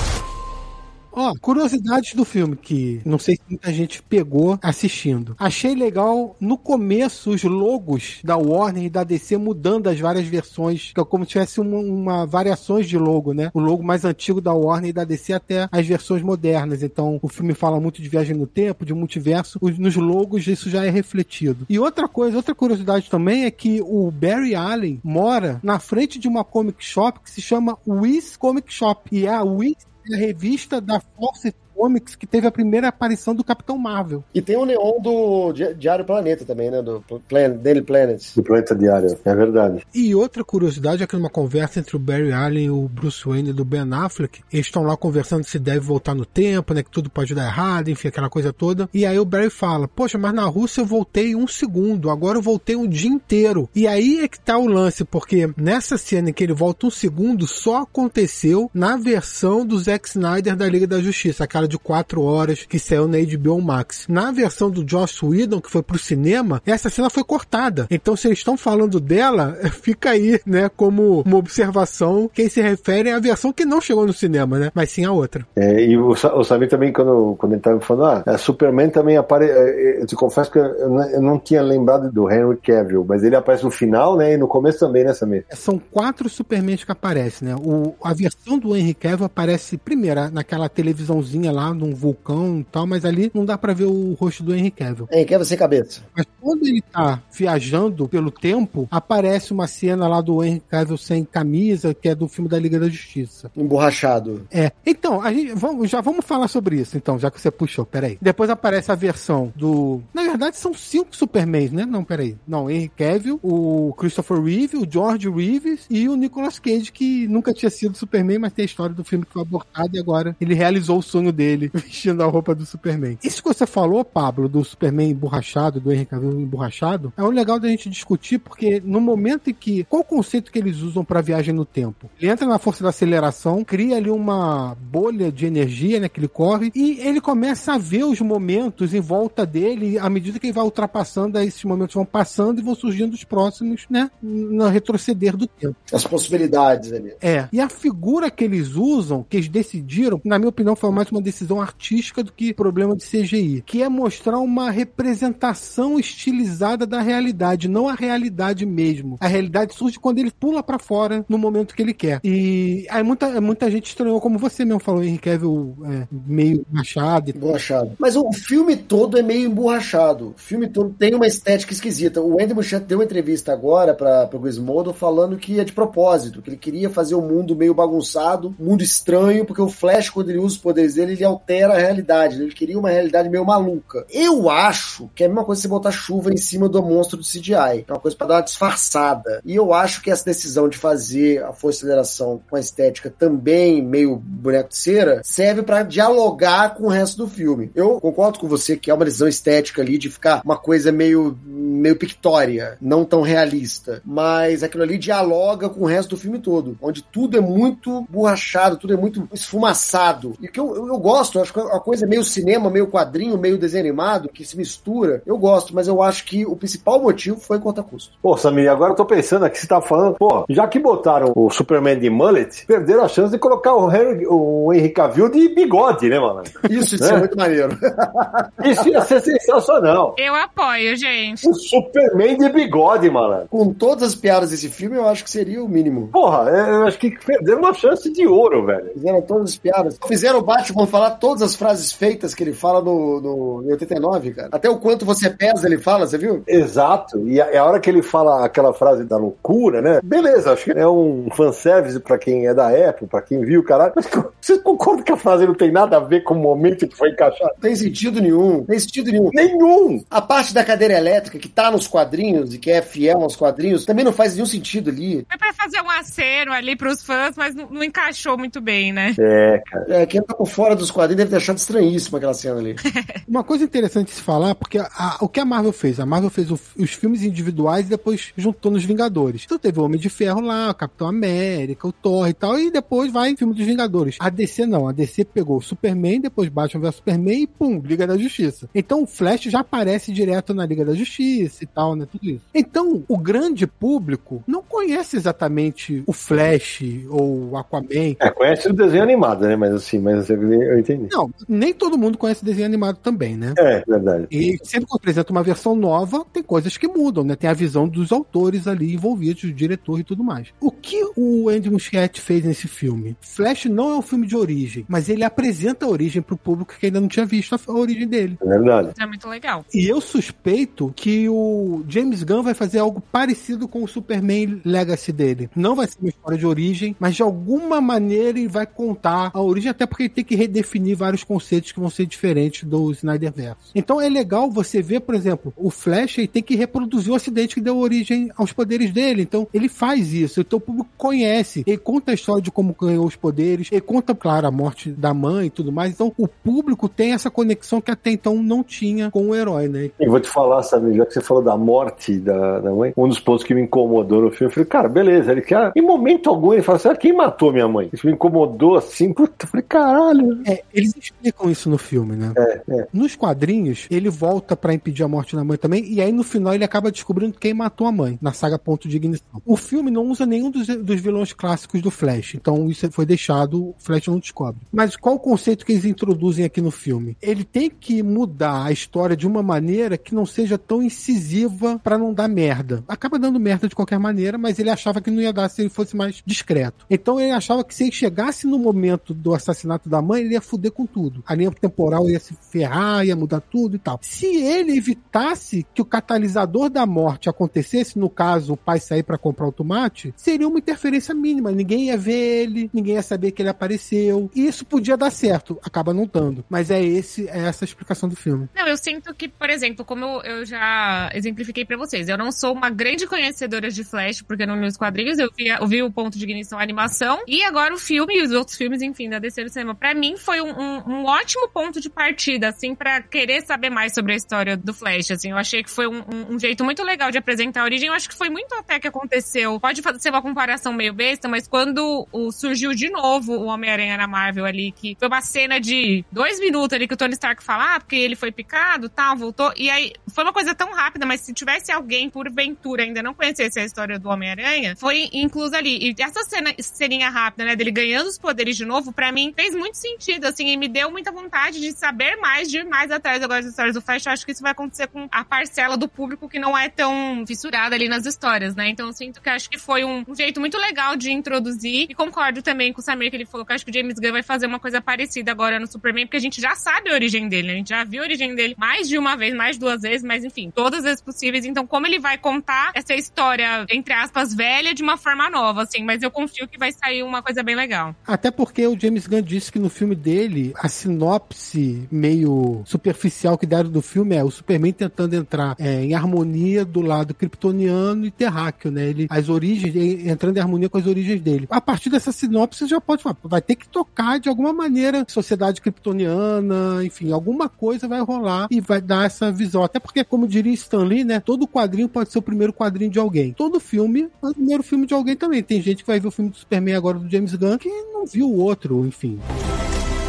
Ó, curiosidades do filme que não sei se muita gente pegou assistindo. Achei legal no começo os logos da Warner e da DC mudando as várias versões, que é como se tivesse uma, uma variações de logo, né? O logo mais antigo da Warner e da DC até as versões modernas. Então, o filme fala muito de viagem no tempo, de multiverso. Os- nos logos isso já é refletido. E outra coisa, outra curiosidade também é que o Barry Allen mora na frente de uma comic shop que se chama Wiz Comic Shop. E é a Wiz a revista da Force Comics que teve a primeira aparição do Capitão Marvel. E tem o neon do Di- Diário Planeta também, né? Do Plan Daily Planet. Do Planeta Diário, é verdade. E outra curiosidade é que numa conversa entre o Barry Allen e o Bruce Wayne do Ben Affleck, eles estão lá conversando se deve voltar no tempo, né? Que tudo pode dar errado, enfim, aquela coisa toda. E aí o Barry fala: Poxa, mas na Rússia eu voltei um segundo, agora eu voltei um dia inteiro. E aí é que tá o lance, porque nessa cena em que ele volta um segundo, só aconteceu na versão do Zack Snyder da Liga da Justiça, aquela de quatro horas que saiu na HBO Max. Na versão do Joss Whedon, que foi pro cinema, essa cena foi cortada. Então, se eles estão falando dela, fica aí, né, como uma observação, quem se refere à versão que não chegou no cinema, né, mas sim a outra. É, e o, o Samir também, quando, quando ele estava falando, ah, Superman também aparece. Eu te confesso que eu não, eu não tinha lembrado do Henry Cavill, mas ele aparece no final, né? E no começo também, né, Samir? São quatro Supermans que aparecem, né? O, a versão do Henry Cavill aparece primeiro naquela televisãozinha lá num vulcão e tal, mas ali não dá pra ver o rosto do Henry Cavill. Henry Cavill sem cabeça. Mas quando ele tá viajando pelo tempo, aparece uma cena lá do Henry Cavill sem camisa, que é do filme da Liga da Justiça. Emborrachado. É. Então, a gente, vamos, já vamos falar sobre isso, então, já que você puxou, peraí. Depois aparece a versão do. Na verdade, são cinco Supermans, né? Não, peraí. Não, Henry Cavill, o Christopher Reeve, o George Reeves e o Nicolas Cage, que nunca tinha sido Superman, mas tem a história do filme que foi abortado e agora ele realizou o sonho dele vestindo a roupa do Superman. Isso que você falou, Pablo, do Superman emborrachado, do Henry Cavill emborrachado, é um legal da gente discutir, porque no momento em que. Qual o conceito que eles usam para viagem no tempo? Ele entra na força da aceleração, cria ali uma bolha de energia, né, que ele corre, e ele começa a ver os momentos em volta dele, à medida que ele vai ultrapassando, aí esses momentos vão passando e vão surgindo os próximos, né, no retroceder do tempo. As possibilidades ali. É. E a figura que eles usam, que eles decidiram, na minha opinião, foi mais uma decisão artística do que problema de CGI, que é mostrar uma representação estilizada da realidade, não a realidade mesmo. A realidade surge quando ele pula para fora no momento que ele quer. E aí muita, muita gente estranhou, como você mesmo falou, Henry Cavill é, meio machado. Emborrachado. Mas o filme todo é meio emborrachado. O filme todo tem uma estética esquisita. O Andy Muschietti deu uma entrevista agora para o Gizmodo falando que é de propósito, que ele queria fazer o um mundo meio bagunçado, mundo estranho, porque o Flash, quando ele usa os poderes dele, ele altera a realidade. Ele queria uma realidade meio maluca. Eu acho que é a mesma coisa você botar chuva em cima do monstro do CGI. É uma coisa para dar uma disfarçada. E eu acho que essa decisão de fazer a Força Aceleração com a estética também meio boneco de cera serve para dialogar com o resto do filme. Eu concordo com você que é uma decisão estética ali de ficar uma coisa meio, meio pictória, não tão realista. Mas aquilo ali dialoga com o resto do filme todo, onde tudo é muito borrachado, tudo é muito esfumaçado. E que eu, eu, eu gosto, acho que é uma coisa meio cinema, meio quadrinho, meio desenho animado, que se mistura. Eu gosto, mas eu acho que o principal motivo foi conta custo. Pô, Samir, agora eu tô pensando aqui, você tá falando, pô, já que botaram o Superman de mullet, perderam a chance de colocar o Henry, o Henry Cavill de bigode, né, mano? Isso, isso é, é muito maneiro. Isso ia ser sensacional. Eu apoio, gente. O Superman de bigode, mano. Com todas as piadas desse filme, eu acho que seria o mínimo. Porra, é, eu acho que perderam uma chance de ouro, velho. Fizeram todas as piadas. Fizeram o Batman falar todas as frases feitas que ele fala no, no, no 89, cara. Até o quanto você pesa, ele fala, você viu? Exato. E a, a hora que ele fala aquela frase da loucura, né? Beleza, acho que é um fanservice pra quem é da época, pra quem viu, caralho. Mas você concorda que a frase não tem nada a ver com o momento que foi encaixado? Não tem sentido nenhum. Tem sentido nenhum. Nenhum! A parte da cadeira elétrica que tá nos quadrinhos e que é fiel aos quadrinhos também não faz nenhum sentido ali. É pra fazer um aceno ali pros fãs, mas não, não encaixou muito bem, né? É, cara. É, quem tá por fora dos quadrinhos deve ter achado estranhíssima aquela cena ali. Uma coisa interessante de se falar, porque a- a- o que a Marvel fez? A Marvel fez o- os filmes individuais e depois juntou nos Vingadores. Então teve o Homem de Ferro lá, o Capitão América, o Thor e tal, e depois vai filme dos Vingadores. A DC não, a DC pegou o Superman, depois Batman vs Superman e pum, Liga da Justiça. Então o Flash já aparece direto na Liga da Justiça e tal, né? Tudo isso. Então o grande público não conhece exatamente o Flash ou o Aquaman. É, conhece o desenho animado, né? Mas assim, mas eu, eu entendi. Não, nem todo mundo conhece desenho animado também, né? É, verdade. E sempre que apresenta uma versão nova, tem coisas que mudam, né? Tem a visão dos autores ali envolvidos, do diretor e tudo mais. O que o Andy Muschietti fez nesse filme? Flash não é um filme de origem, mas ele apresenta a origem pro público que ainda não tinha visto a, a origem dele. É verdade. Isso é muito legal. E eu suspeito que o James Gunn vai fazer algo parecido com o Superman Legacy dele. Não vai ser uma história de origem, mas de alguma maneira ele vai contar a origem, até porque ele tem que redefinir vários conceitos que vão ser diferentes do Snyderverse. Então é legal você ver, por exemplo, o Flash ele tem que reproduzir o acidente que deu origem aos poderes dele. Então ele faz isso. Então o público conhece. Ele conta a história de como ganhou os poderes. Ele conta, claro, a morte da mãe e tudo mais. Então o público tem essa conexão que até então não tinha com o herói, né? E vou te falar, sabe, já que você falou da morte da, da mãe, um dos pontos que me incomodou no filme, eu falei, cara, beleza. Ele quer. Em momento algum ele fala assim: ah, quem matou minha mãe? Isso me incomodou assim, puta, eu falei, caralho. É, eles explicam isso no filme, né? É, é. Nos quadrinhos, ele volta pra impedir a morte da mãe também, e aí no final ele acaba descobrindo quem matou a mãe, na saga Ponto de Ignição. O filme não usa nenhum dos, dos vilões clássicos do Flash, então isso foi deixado, o Flash não descobre. Mas qual o conceito que eles introduzem aqui no filme? Ele tem que mudar a história de uma maneira que não seja tão incisiva pra não dar merda. Acaba dando merda de qualquer maneira, mas ele achava que não ia dar se ele fosse mais discreto. Então ele achava que se ele chegasse no momento do assassinato da mãe, ele ia fuder com tudo. A linha temporal ia se ferrar, ia mudar tudo e tal. Se ele evitasse que o catalisador da morte acontecesse, no caso, o pai sair para comprar o tomate, seria uma interferência mínima. Ninguém ia ver ele, ninguém ia saber que ele apareceu. E isso podia dar certo. Acaba não dando. Mas é esse, é essa a explicação do filme. Não, eu sinto que, por exemplo, como eu, já exemplifiquei pra vocês, eu não sou uma grande conhecedora de Flash, porque eu não li os quadrinhos, eu vi, eu vi o ponto de ignição a animação, e agora o filme e os outros filmes, enfim, da DC do cinema. Pra mim foi um, um, um ótimo ponto de partida, assim, pra querer saber mais sobre a história do Flash, assim. Eu achei que foi um, um, jeito muito legal de apresentar a origem. Eu acho que foi muito até que aconteceu. Pode ser uma comparação meio besta, mas quando o, surgiu de novo o Homem-Aranha na Marvel ali, que foi uma cena de dois minutos ali que o Tony Stark fala, ah, porque ele foi picado, tal, voltou. E aí, foi uma coisa tão rápida, mas se tivesse alguém, porventura, ainda não conhecesse a história do Homem-Aranha, foi incluso ali. E essa cena, ceninha rápida, né, dele ganhando os poderes de novo, para mim, fez muito sentido, assim, e me deu muita vontade de saber mais, de ir mais atrás agora das histórias do Flash. Eu acho que isso vai acontecer com a parcela do público que não é tão fissurada ali nas histórias, né? Então eu sinto que acho que foi um, jeito muito legal de introduzir. E concordo também com o Samir que ele falou que acho que o James Gunn vai fazer uma coisa parecida agora no Superman, porque a gente já sabe a origem dele, né? A gente já viu a origem dele mais de uma vez, mais duas vezes, mas enfim, todas as vezes possíveis. Então, como ele vai contar essa história, entre aspas, velha de uma forma nova, assim, mas eu confio que vai sair uma coisa bem legal. Até porque o James Gunn disse que no filme dele, a sinopse meio superficial que deram do filme é o Superman tentando entrar é, em harmonia do lado kryptoniano e terráqueo, né? Ele, as origens, entrando em harmonia com as origens dele. A partir dessa sinopse, já pode falar, vai ter que tocar de alguma maneira sociedade kryptoniana, enfim, alguma coisa vai rolar e vai dar essa visão. Até porque, como diria Stan Lee, né? Todo quadrinho pode ser o primeiro quadrinho de alguém. Todo filme é o primeiro filme de alguém também. Tem gente que vai ver o filme do Superman agora do James Gunn que não viu o outro, enfim.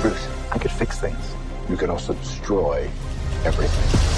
Bruce, I could fix things. You could also destroy everything.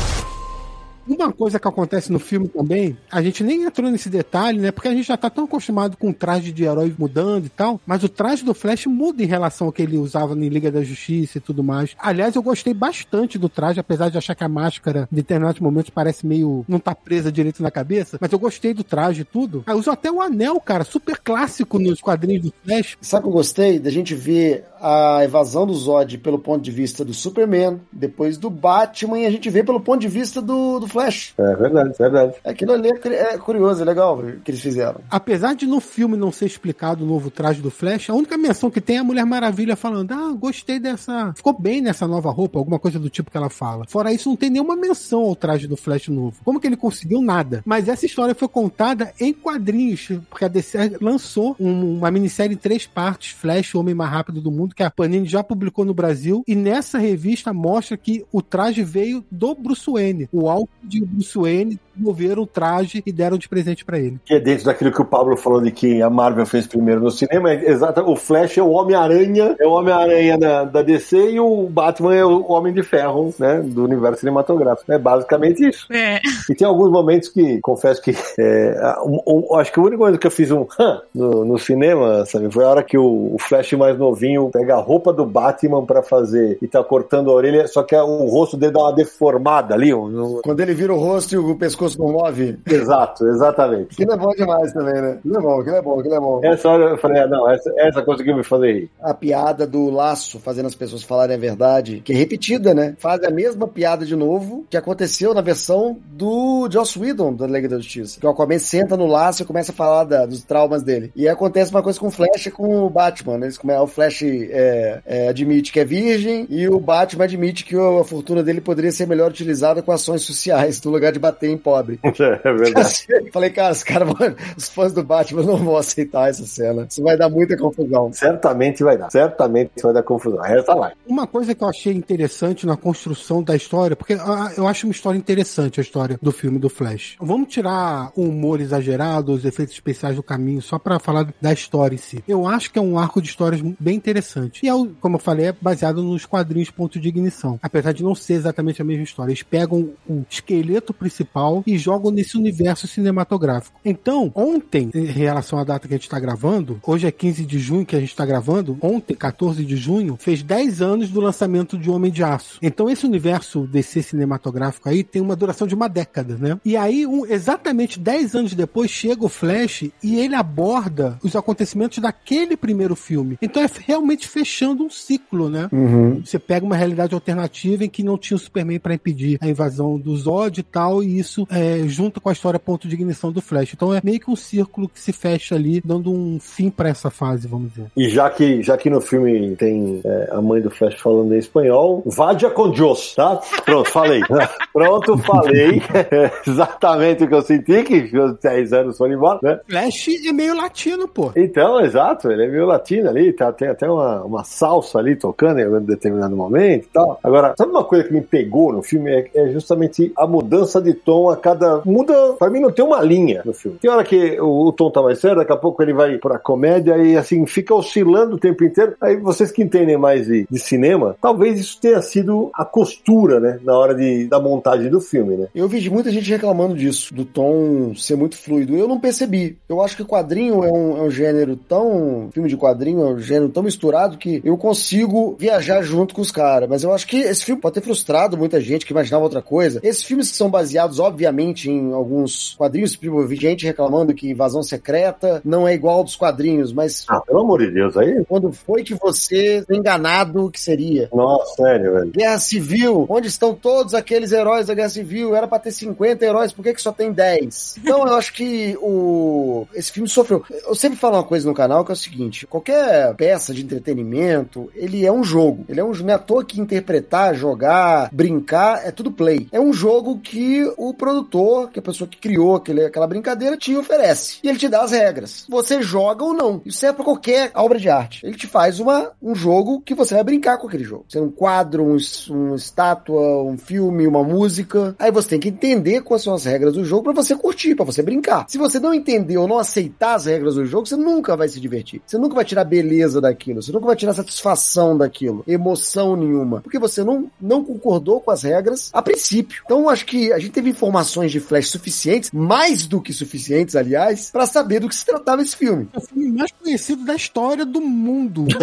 Uma coisa que acontece no filme também, a gente nem entrou nesse detalhe, né? Porque a gente já tá tão acostumado com o traje de herói mudando e tal, mas o traje do Flash muda em relação ao que ele usava em Liga da Justiça e tudo mais. Aliás, eu gostei bastante do traje, apesar de achar que a máscara, em determinados momentos, parece meio. não tá presa direito na cabeça, mas eu gostei do traje e tudo. Eu uso até o anel, cara, super clássico nos quadrinhos do Flash. Sabe o que eu gostei? Da gente ver a evasão do Zod pelo ponto de vista do Superman, depois do Batman, e a gente vê pelo ponto de vista do, do Flash. É verdade, é verdade. Aquilo ali é, é curioso, é legal que eles fizeram. Apesar de no filme não ser explicado o novo traje do Flash, a única menção que tem é a Mulher Maravilha falando: Ah, gostei dessa. Ficou bem nessa nova roupa, alguma coisa do tipo que ela fala. Fora isso, não tem nenhuma menção ao traje do Flash novo. Como que ele conseguiu nada? Mas essa história foi contada em quadrinhos, porque a DC lançou um, uma minissérie em três partes, Flash, o Homem Mais Rápido do Mundo, que a Panini já publicou no Brasil. E nessa revista mostra que o traje veio do Bruce Wayne. O álcool de Bruce Wayne desenvolveram o traje e deram de presente para ele. Que é dentro daquilo que o Pablo falou de que a Marvel fez primeiro no cinema. É exato, o Flash é o Homem-Aranha, é o Homem-Aranha da, da, DC e o Batman é o Homem de Ferro, né? Do universo cinematográfico. É basicamente isso. É. E tem alguns momentos que, confesso que, é, um, um, acho que o único momento que eu fiz um no, no, cinema, sabe, foi a hora que o, o, Flash mais novinho pega a roupa do Batman para fazer e tá cortando a orelha, só que o rosto dele dá uma deformada ali. Um, Quando ele vira o rosto e o pescoço não move. Exato, exatamente. Aquilo é bom demais também, né? Aquilo é bom, aquilo é bom, aquilo é bom. Essa hora eu falei, ah, não, essa, essa conseguiu me fazer rir. A piada do laço fazendo as pessoas falarem a verdade, que é repetida, né? Faz a mesma piada de novo que aconteceu na versão do Joss Whedon, da Liga da Justiça. Que o Aquaman senta no laço e começa a falar da, dos traumas dele. E acontece uma coisa com o Flash e com o Batman. Né? Eles, como é, o Flash é, é, admite que é virgem e o Batman admite que a fortuna dele poderia ser melhor utilizada com ações sociais, no lugar de bater em pobre. É verdade. Falei, cara, os caras, os fãs do Batman não vão aceitar essa cena. Isso vai dar muita confusão. Certamente vai dar. Certamente vai dar confusão. Resta lá. Uma coisa que eu achei interessante na construção da história, porque eu acho uma história interessante a história do filme do Flash. Vamos tirar o humor exagerado, os efeitos especiais do caminho, só para falar da história em si. Eu acho que é um arco de histórias bem interessante. E, é, como eu falei, é baseado nos quadrinhos Ponto de Ignição. Apesar de não ser exatamente a mesma história. Eles pegam o esqueleto principal e jogam nesse universo cinematográfico. Então, ontem, em relação à data que a gente está gravando, hoje é 15 de junho que a gente está gravando, ontem, 14 de junho, fez 10 anos do lançamento de Homem de Aço. Então, esse universo DC cinematográfico aí tem uma duração de uma década, né? E aí, um, exatamente 10 anos depois, chega o Flash e ele aborda os acontecimentos daquele primeiro filme. Então, é realmente fechando um ciclo, né? Uhum. Você pega uma realidade alternativa em que não tinha o Superman para impedir a invasão do Zod e tal, e isso é, junto com a história ponto de ignição do Flash. Então é meio que um círculo que se fecha ali, dando um fim para essa fase, vamos dizer. E já que, já que no filme tem é, a mãe do Flash falando em espanhol, vadia com Dios, tá? Pronto, falei. Pronto, falei. Exatamente o que eu senti, que os 10 anos foram embora, né? Flash é meio latino, pô. Então, exato, ele é meio latino ali, tá, tem até uma, uma salsa ali tocando em um determinado momento e tal. Agora, sabe uma coisa que me pegou no filme? É, é justamente a mudança de tom cada. Muda. Pra mim não tem uma linha no filme. Tem hora que o, o tom tá mais sério, daqui a pouco ele vai pra comédia e assim, fica oscilando o tempo inteiro. Aí vocês que entendem mais de, de cinema, talvez isso tenha sido a costura, né? Na hora de, da montagem do filme, né? Eu vi de muita gente reclamando disso, do tom ser muito fluido. Eu não percebi. Eu acho que quadrinho é um, é um gênero tão. Filme de quadrinho é um gênero tão misturado que eu consigo viajar junto com os caras. Mas eu acho que esse filme pode ter frustrado muita gente que imaginava outra coisa. Esses filmes que são baseados, obviamente, em alguns quadrinhos, tipo, gente reclamando que Invasão Secreta não é igual dos quadrinhos, mas Ah, pelo amor de Deus, aí. quando foi que você foi enganado que seria? Nossa, sério, velho. Guerra Civil, onde estão todos aqueles heróis da Guerra Civil? Era pra ter 50 heróis, por que, que só tem 10? Então eu acho que o esse filme sofreu. Eu sempre falo uma coisa no canal que é o seguinte: qualquer peça de entretenimento, ele é um jogo. Ele é um não é à toa que interpretar, jogar, brincar, é tudo play. É um jogo que o produtor, que a pessoa que criou aquele, aquela brincadeira, te oferece. E ele te dá as regras. Você joga ou não. Isso serve pra qualquer obra de arte. Ele te faz uma, um jogo que você vai brincar com aquele jogo. Seja um quadro, um, uma estátua, um filme, uma música. Aí você tem que entender quais são as regras do jogo pra você curtir, pra você brincar. Se você não entender ou não aceitar as regras do jogo, você nunca vai se divertir. Você nunca vai tirar beleza daquilo. Você nunca vai tirar satisfação daquilo. Emoção nenhuma. Porque você não, não concordou com as regras a princípio. Então acho que a gente teve informações de Flash suficientes, mais do que suficientes, aliás, pra saber do que se tratava esse filme. É o filme mais conhecido da história do mundo.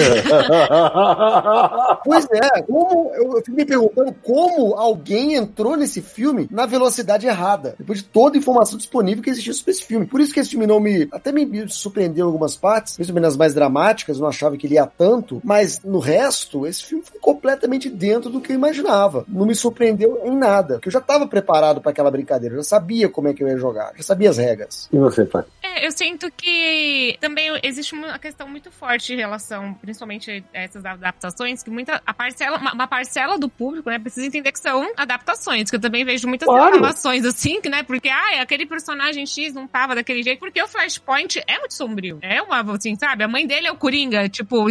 Pois é, como eu, eu fico me perguntando como alguém entrou nesse filme na velocidade errada, depois de toda a informação disponível que existia sobre esse filme. Por isso que esse filme não me. até me surpreendeu em algumas partes, principalmente nas mais dramáticas, não achava que ele ia tanto, mas no resto, esse filme foi completamente dentro do que eu imaginava. Não me surpreendeu em nada, porque eu já estava preparado para aquela brincadeira, eu já sabia como é que eu ia jogar, já sabia as regras. E você, pai? É, eu sinto que também existe uma questão muito forte em relação, principalmente a essas adaptações, que muita a parcela, uma, uma parcela do público, né, precisa entender que são adaptações, que eu também vejo muitas Claro. reclamações assim, que, né, porque ah, aquele personagem X não tava daquele jeito, porque o Flashpoint é muito sombrio. É uma, assim, sabe? A mãe dele é o Coringa, tipo,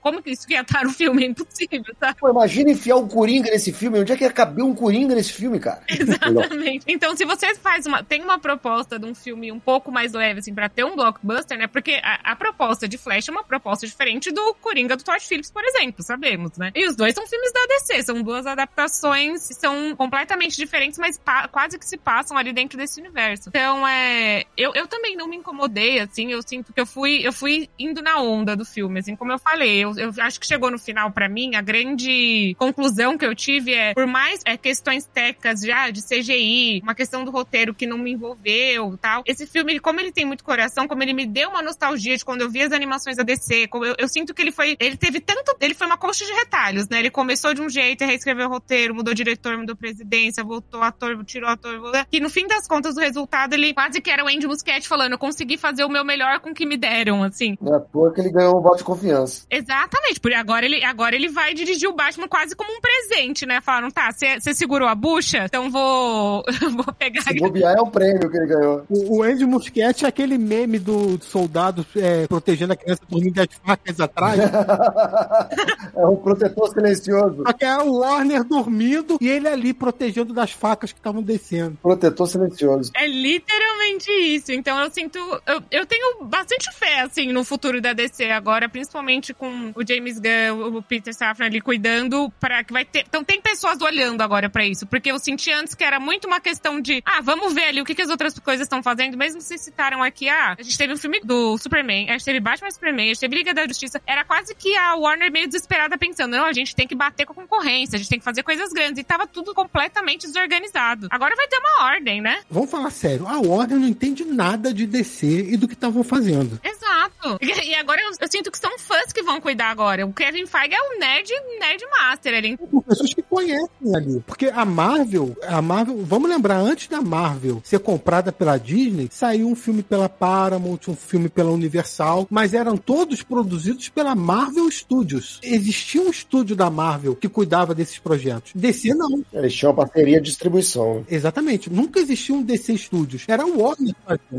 como que isso ia estar no filme? É impossível, tá? Pô, imagina enfiar um Coringa nesse filme, onde é que ia caber um Coringa nesse filme, cara? Exatamente. Então, se você faz uma. Tem uma proposta de um filme um pouco mais leve, assim, pra ter um blockbuster, né? Porque a, a proposta de Flash é uma proposta diferente do Coringa do Todd Phillips, por exemplo, sabemos, né? E os dois são filmes da DC, são duas adaptações que são completamente diferentes, mas quase que se passam ali dentro desse universo. Então, é. Eu, eu também não me incomodei, assim, eu sinto que eu fui, eu fui indo na onda do filme, assim, como eu falei. Eu, eu acho que chegou no final, pra mim, a grande conclusão que eu tive é, por mais é, questões técnicas já de CGI, uma questão do roteiro que não me envolveu tal, esse filme, como ele tem muito coração, como ele me deu uma nostalgia de quando eu vi as animações da DC, como eu, eu sinto que ele foi, ele teve tanto, ele foi uma coxa de retalhos, né? Ele começou de um jeito, reescreveu o roteiro, mudou diretor, mudou presidência, voltou ator, tirou ator, que no fim das contas o resultado, ele quase que era o Andy Muschietti falando, eu consegui fazer o meu melhor com o que me deram, assim. É à toa que ele ganhou um voto de confiança. Exatamente, porque agora ele, agora ele vai dirigir o Batman quase como um presente, né? Falaram, tá, você segurou a bucha, então vou, vou pegar Se bobear é o prêmio que ele ganhou. O, o Andy Muschietti é aquele meme do soldado é, protegendo a criança dormindo das facas atrás. é um protetor silencioso. Só que é o Warner dormindo e ele ali protegendo das facas que estavam descendo. Protetor silencioso. É literalmente isso. Então eu sinto. Eu, eu tenho bastante fé, assim, no futuro da DC agora, principalmente com o James Gunn, o Peter Safran ali cuidando para que vai ter. Então tem pessoas olhando agora para isso. Porque eu senti antes que era muito uma questão de, ah, vamos ver ali o que, que as outras coisas estão fazendo. Mesmo vocês citaram aqui, ah, a gente teve um filme do Superman, a gente teve Batman Superman, a gente teve Liga da Justiça. Era quase que a Warner meio desesperada pensando, não, a gente tem que bater com a concorrência, a gente tem que fazer coisas grandes. E tava tudo completamente desorganizado. Agora vai ter uma ordem, né? Vamos falar sério, a Warner não entende nada de DC e do que estavam fazendo. Exato. E agora eu, eu, sinto que são fãs que vão cuidar agora. O Kevin Feige é o nerd, nerd master. Ele... Pessoas que conhecem ali. Porque a Marvel, a Marvel, vamos lembrar, antes da Marvel ser comprada pela Disney, saiu um filme pela Paramount, um filme pela Universal, mas eram todos produzidos pela Marvel Studios. Existia um estúdio da Marvel que cuidava desses projetos. DC não. Eles tinham parceria de distribuição. Exatamente. Nunca existiu um DC Studios. Era o Warner.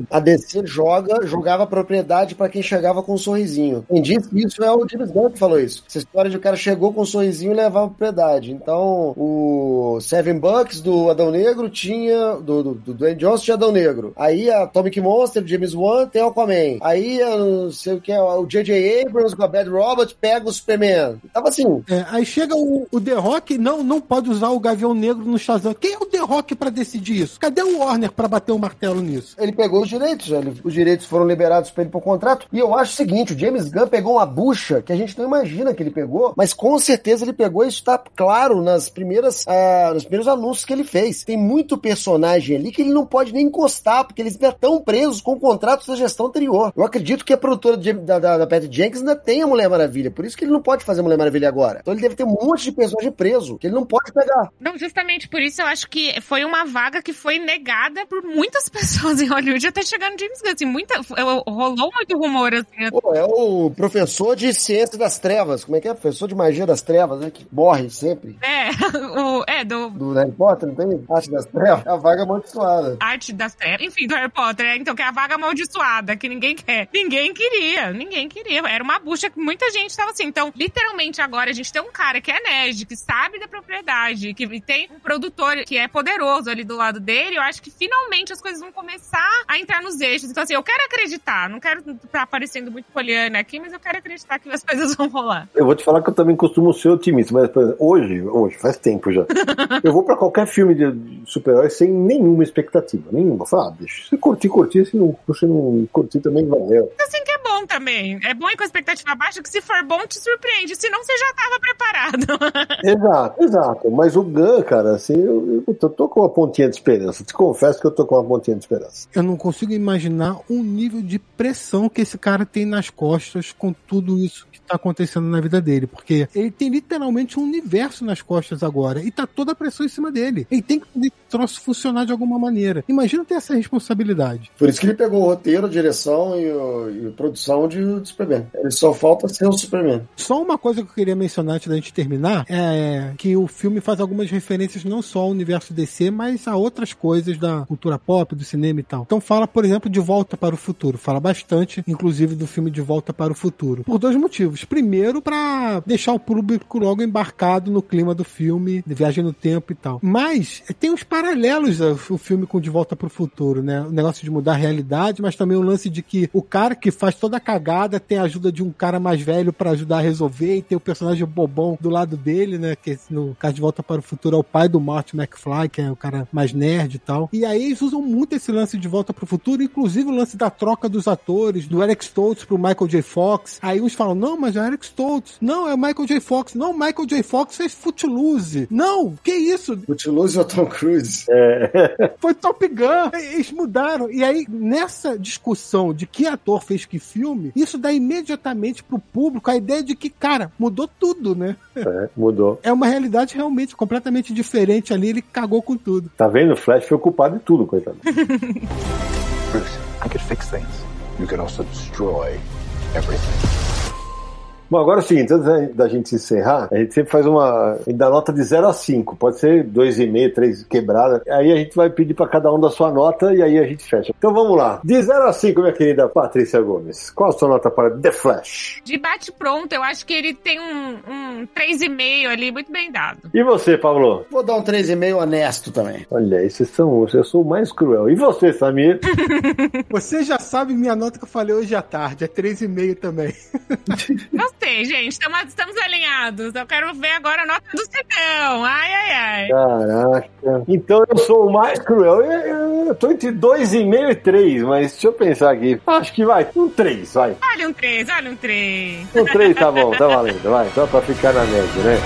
A DC joga, jogava propriedade para quem chegava com um sorrisinho. Quem disse isso é o James Gunn que falou isso. Essa história de o cara chegou com um sorrisinho e levava propriedade. Então, o Seven Bucks do Adão Negro tinha. Do, do, do Dwayne Johnson tinha Adão Negro. Aí a Atomic Monster, James Wan, tem Aquaman. Aí, não sei o que, o J.J. Abrams com a Bad Robot pega o Superman. Tava assim. É, aí chega o, o The Rock, não, não pode usar o Gavião Negro no Shazam. Quem é o The Rock para decidir isso? Cadê o Warner para bater o martelo nisso? Ele pegou os direitos, ele, os direitos foram liberados para ele por contrato. E eu acho o seguinte: o James Gunn pegou uma bucha que a gente não imagina que ele pegou, mas com certeza ele pegou, isso tá claro nas primeiras, ah, nos primeiros anúncios que ele fez. Tem muito personagem ali que ele não pode nem encostar, porque eles ainda estão presos com contratos da gestão anterior. Eu acredito que a produtora de, da, da, da Patty Jenkins ainda tem a Mulher Maravilha, por isso que ele não pode fazer Mulher Maravilha agora. Então ele deve ter um monte de personagem preso, que ele não pode pegar. Não, justamente por isso eu acho que foi uma vaga que foi negada por muitas pessoas em Hollywood até chegar no James Gunn. Assim, muita, rolou muito rumor, assim. Pô, é o professor de ciência das trevas. Como é que é? Professor de magia das trevas, né? Que morre sempre. É, o, é, do... Do Harry Potter, não tem? Arte das trevas? É a vaga amaldiçoada. Arte das trevas. Enfim, do Harry Potter, é, então, que é a vaga amaldiçoada, que ninguém quer. Ninguém queria, ninguém queria. Era uma bucha que muita gente tava assim. Então, literalmente, agora a gente tem um cara que é nerd, que sabe da propriedade, que tem um produtor que é poderoso ali do lado dele. Eu acho que finalmente as coisas vão começar a entrar nos eixos. Então, assim, eu quero acreditar. Não quero estar aparecendo muito poliana aqui, mas eu quero acreditar que as coisas vão rolar. Eu vou te falar que eu também costumo ser otimista, mas exemplo, hoje, hoje, faz tempo já. eu vou pra qualquer filme de super-herói sem nenhuma expectativa. Nenhuma. Fala, ah, deixa. Se curtir, curtir. Se não, se não curtir, também valeu. Assim também. É bom ir com a expectativa baixa, que se for bom, te surpreende. Senão você já tava preparado. exato, exato. Mas o Gun, cara, assim, eu, eu, tô com uma pontinha de esperança. Te confesso que eu tô com uma pontinha de esperança. Eu não consigo imaginar o nível de pressão que esse cara tem nas costas com tudo isso que tá acontecendo na vida dele. Porque ele tem literalmente um universo nas costas agora. E tá toda a pressão em cima dele. Ele tem que fazer esse troço funcionar de alguma maneira. Imagina ter essa responsabilidade. Por isso que ele pegou o roteiro, a direção e, o, e a produção de, de Superman. Ele só falta ser o Superman. Só uma coisa que eu queria mencionar antes da gente terminar é que o filme faz algumas referências não só ao universo DC, mas a outras coisas da cultura pop, do cinema e tal. Então fala, por exemplo, de Volta para o Futuro. Fala bastante, inclusive, do filme De Volta para o Futuro. Por dois motivos. Primeiro, para deixar o público logo embarcado no clima do filme, de viagem no tempo e tal. Mas tem uns paralelos ao filme com De Volta para o Futuro, né? O negócio de mudar a realidade, mas também o lance de que o cara que faz toda a cagada tem a ajuda de um cara mais velho para ajudar a resolver e tem o personagem bobão do lado dele, né? Que no caso de Volta para o Futuro é o pai do Martin McFly, que é o cara mais nerd e tal. E aí eles usam muito esse lance de Volta para o Futuro, inclusive o lance da troca dos atores, do Eric Stoltz pro Michael J. Fox. Aí uns falam, não, mas é o Eric Stoltz. Não, é o Michael J. Fox. Não, Michael J. Fox fez Footloose. Não, que isso? Footloose ou Tom Cruise? É. Foi Top Gun. Eles mudaram. E aí, nessa discussão de que ator fez que filme, isso dá imediatamente pro público a ideia de que, cara, mudou tudo, né? É, mudou. É uma realidade realmente completamente diferente ali, ele cagou com tudo. Tá vendo? O Flash foi culpado de tudo, coitado. Bruce, I could fix things. You could also destroy everything. Bom, agora é o seguinte, antes da gente encerrar, a gente sempre faz uma. A gente dá nota de 0 a 5. Pode ser 2,5, 3 quebrada. Aí a gente vai pedir para cada um da sua nota e aí a gente fecha. Então vamos lá. De 0 a 5, minha querida Patrícia Gomes, qual a sua nota para The Flash? De bate pronto, eu acho que ele tem um, um 3,5 ali, muito bem dado. E você, Pablo? Vou dar um 3,5 honesto também. Olha, esses são. Eu sou o mais cruel. E você, Samir? Você já sabe minha nota que eu falei hoje à tarde, é 3,5 também. Gostei, gente. Estamos, estamos alinhados. Eu quero ver agora a nota do Cedão. Ai, ai, ai. Caraca. Então eu sou o mais cruel. Eu, eu, eu tô entre 2,5 e 3, mas deixa eu pensar aqui. Acho que vai. Um 3, vai. Olha um 3, olha um 3. Um 3 tá bom, tá valendo, vai. Só pra ficar na média, né?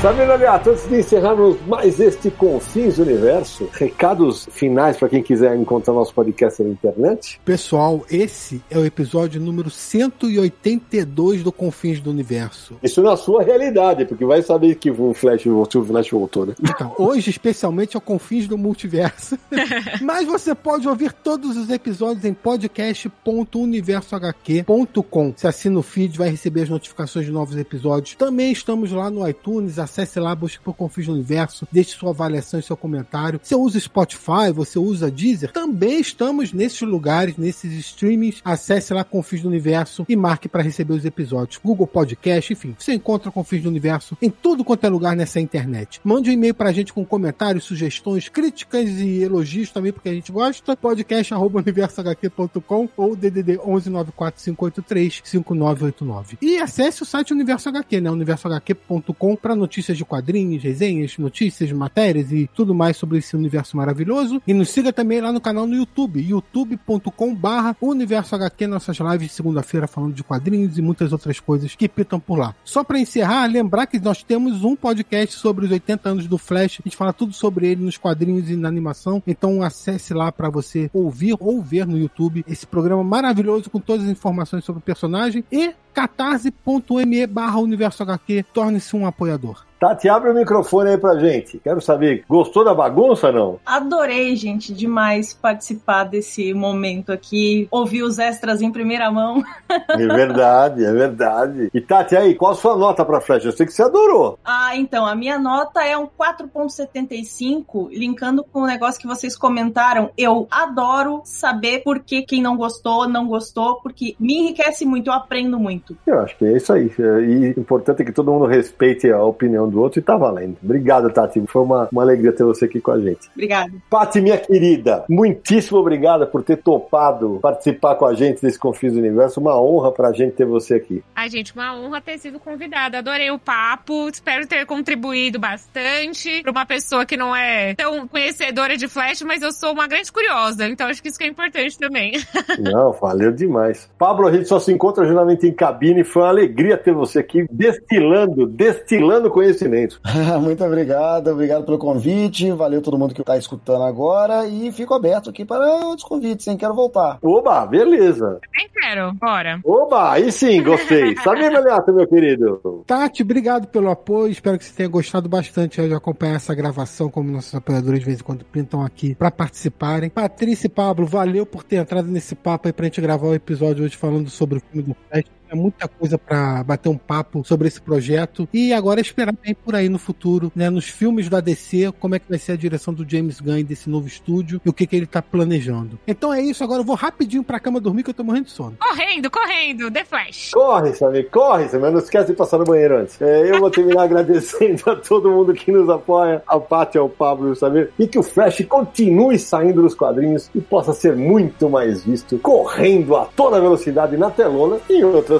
Sabino Aliato, antes de encerrarmos mais este Confins Universo, recados finais para quem quiser encontrar nosso podcast na internet? Pessoal, esse é o episódio número 182 do Confins do Universo. Isso na sua realidade, porque vai saber que o Flash voltou, o Flash voltou, né? Então, hoje especialmente é o Confins do Multiverso. Mas você pode ouvir todos os episódios em podcast.universohq.com. Se assina o feed, vai receber as notificações de novos episódios. Também estamos lá no iTunes, acesse lá, busque por Confins do Universo, deixe sua avaliação e seu comentário. Você usa Spotify, você usa Deezer, também estamos nesses lugares, nesses streamings. Acesse lá Confins do Universo e marque para receber os episódios. Google Podcast, enfim, você encontra Confins do Universo em tudo quanto é lugar nessa internet. Mande um e-mail pra gente com comentários, sugestões, críticas e elogios também, porque a gente gosta. podcast.universohq.com ou DDD 11945835989. E acesse o site Universo HQ, né? universohq.com para notícias de quadrinhos, resenhas, notícias, matérias e tudo mais sobre esse universo maravilhoso. E nos siga também lá no canal no YouTube, youtube.com barra Universo HQ, nossas lives de segunda-feira falando de quadrinhos e muitas outras coisas que pitam por lá. Só para encerrar, lembrar que nós temos um podcast sobre os 80 anos do Flash, a gente fala tudo sobre ele nos quadrinhos e na animação, então acesse lá para você ouvir ou ver no YouTube esse programa maravilhoso com todas as informações sobre o personagem e catarse.me barra universo HQ, torne-se um apoiador. Tati, abre o microfone aí pra gente. Quero saber, gostou da bagunça não? Adorei, gente, demais participar desse momento aqui, ouvir os extras em primeira mão. É verdade, é verdade. E Tati, aí, qual a sua nota pra Flash? Eu sei que você adorou. Ah, então, a minha nota é um 4.75, linkando com o negócio que vocês comentaram. Eu adoro saber por que quem não gostou, não gostou, porque me enriquece muito, eu aprendo muito. Eu acho que é isso aí. E o importante é que todo mundo respeite a opinião do outro e tá valendo. Obrigado, Tati. Foi uma, uma alegria ter você aqui com a gente. Obrigada. Pati, minha querida, muitíssimo obrigada por ter topado participar com a gente desse Confis do Universo. Uma honra pra gente ter você aqui. Ai, gente, uma honra ter sido convidada. Adorei o papo. Espero ter contribuído bastante para uma pessoa que não é tão conhecedora de Flash, mas eu sou uma grande curiosa. Então acho que isso que é importante também. Não, valeu demais. Pablo, a gente só se encontra geralmente em cabine. Foi uma alegria ter você aqui destilando, destilando conhecimento. Muito obrigado, obrigado pelo convite. Valeu todo mundo que tá escutando agora e fico aberto aqui para outros convites, hein? Quero voltar. Oba, beleza. Nem quero, bora. Oba, aí sim, gostei. Sabe, Meliato, meu querido? Tati, obrigado pelo apoio. Espero que você tenha gostado bastante de acompanhar essa gravação, como nossos apoiadores de vez em quando pintam aqui para participarem. Patrícia e Pablo, valeu por ter entrado nesse papo aí pra gente gravar o episódio hoje falando sobre o filme do Flash. É muita coisa para bater um papo sobre esse projeto. E agora esperar bem por aí no futuro, né? Nos filmes do ADC, como é que vai ser a direção do James Gunn desse novo estúdio e o que, que ele tá planejando. Então é isso, agora eu vou rapidinho pra cama dormir que eu tô morrendo de sono. Correndo, correndo, The Flash. Corre, Samir, corre, Samir. Não esquece de passar no banheiro antes. É, eu vou terminar agradecendo a todo mundo que nos apoia, ao Pati, ao Pablo e ao Samir, e que o Flash continue saindo dos quadrinhos e possa ser muito mais visto correndo a toda velocidade na telona e em outras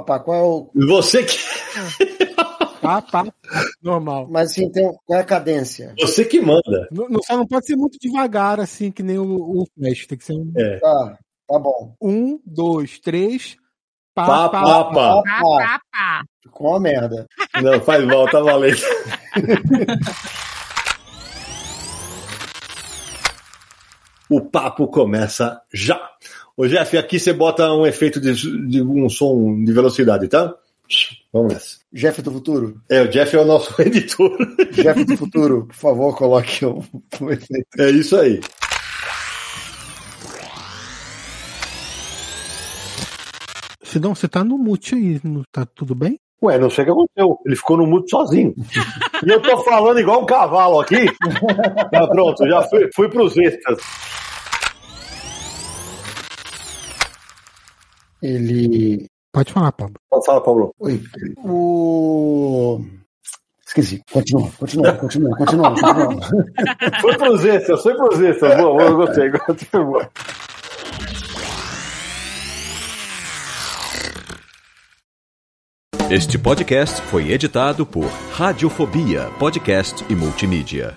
Papá, qual é o. Você que. Pá, pá, normal. Mas assim, tem, qual é a cadência? Você que manda. Não, não- só não pode ser muito devagar, assim, que nem o, o Flash. Tem que ser um, É. Tá, tá bom. um dois, três. Pá, Pá, pá, pá, pá. Pá, pá, pá. Ficou uma merda. Não, faz mal, tá valendo. o papo começa já. Ô Jeff, aqui você bota um efeito de, de um som de velocidade, tá? Vamos nessa. Jeff do futuro. É, o Jeff é o nosso editor. Jeff do futuro, por favor, coloque o, o efeito. É isso aí. Sidão, você tá no mute aí, não tá tudo bem? Ué, não sei o que aconteceu. Ele ficou no mudo sozinho. e eu tô falando igual um cavalo aqui. Tá, pronto, já fui, fui pros extras. Ele. Pode falar, Pablo. Fala, Paulo. Oi. O. Esqueci. Continua, continua, continua, continua. continua. Foi pros extras, foi pros extras. Boa, boa, gostei, gostei. Boa. Este podcast foi editado por Radiofobia, podcast e multimídia.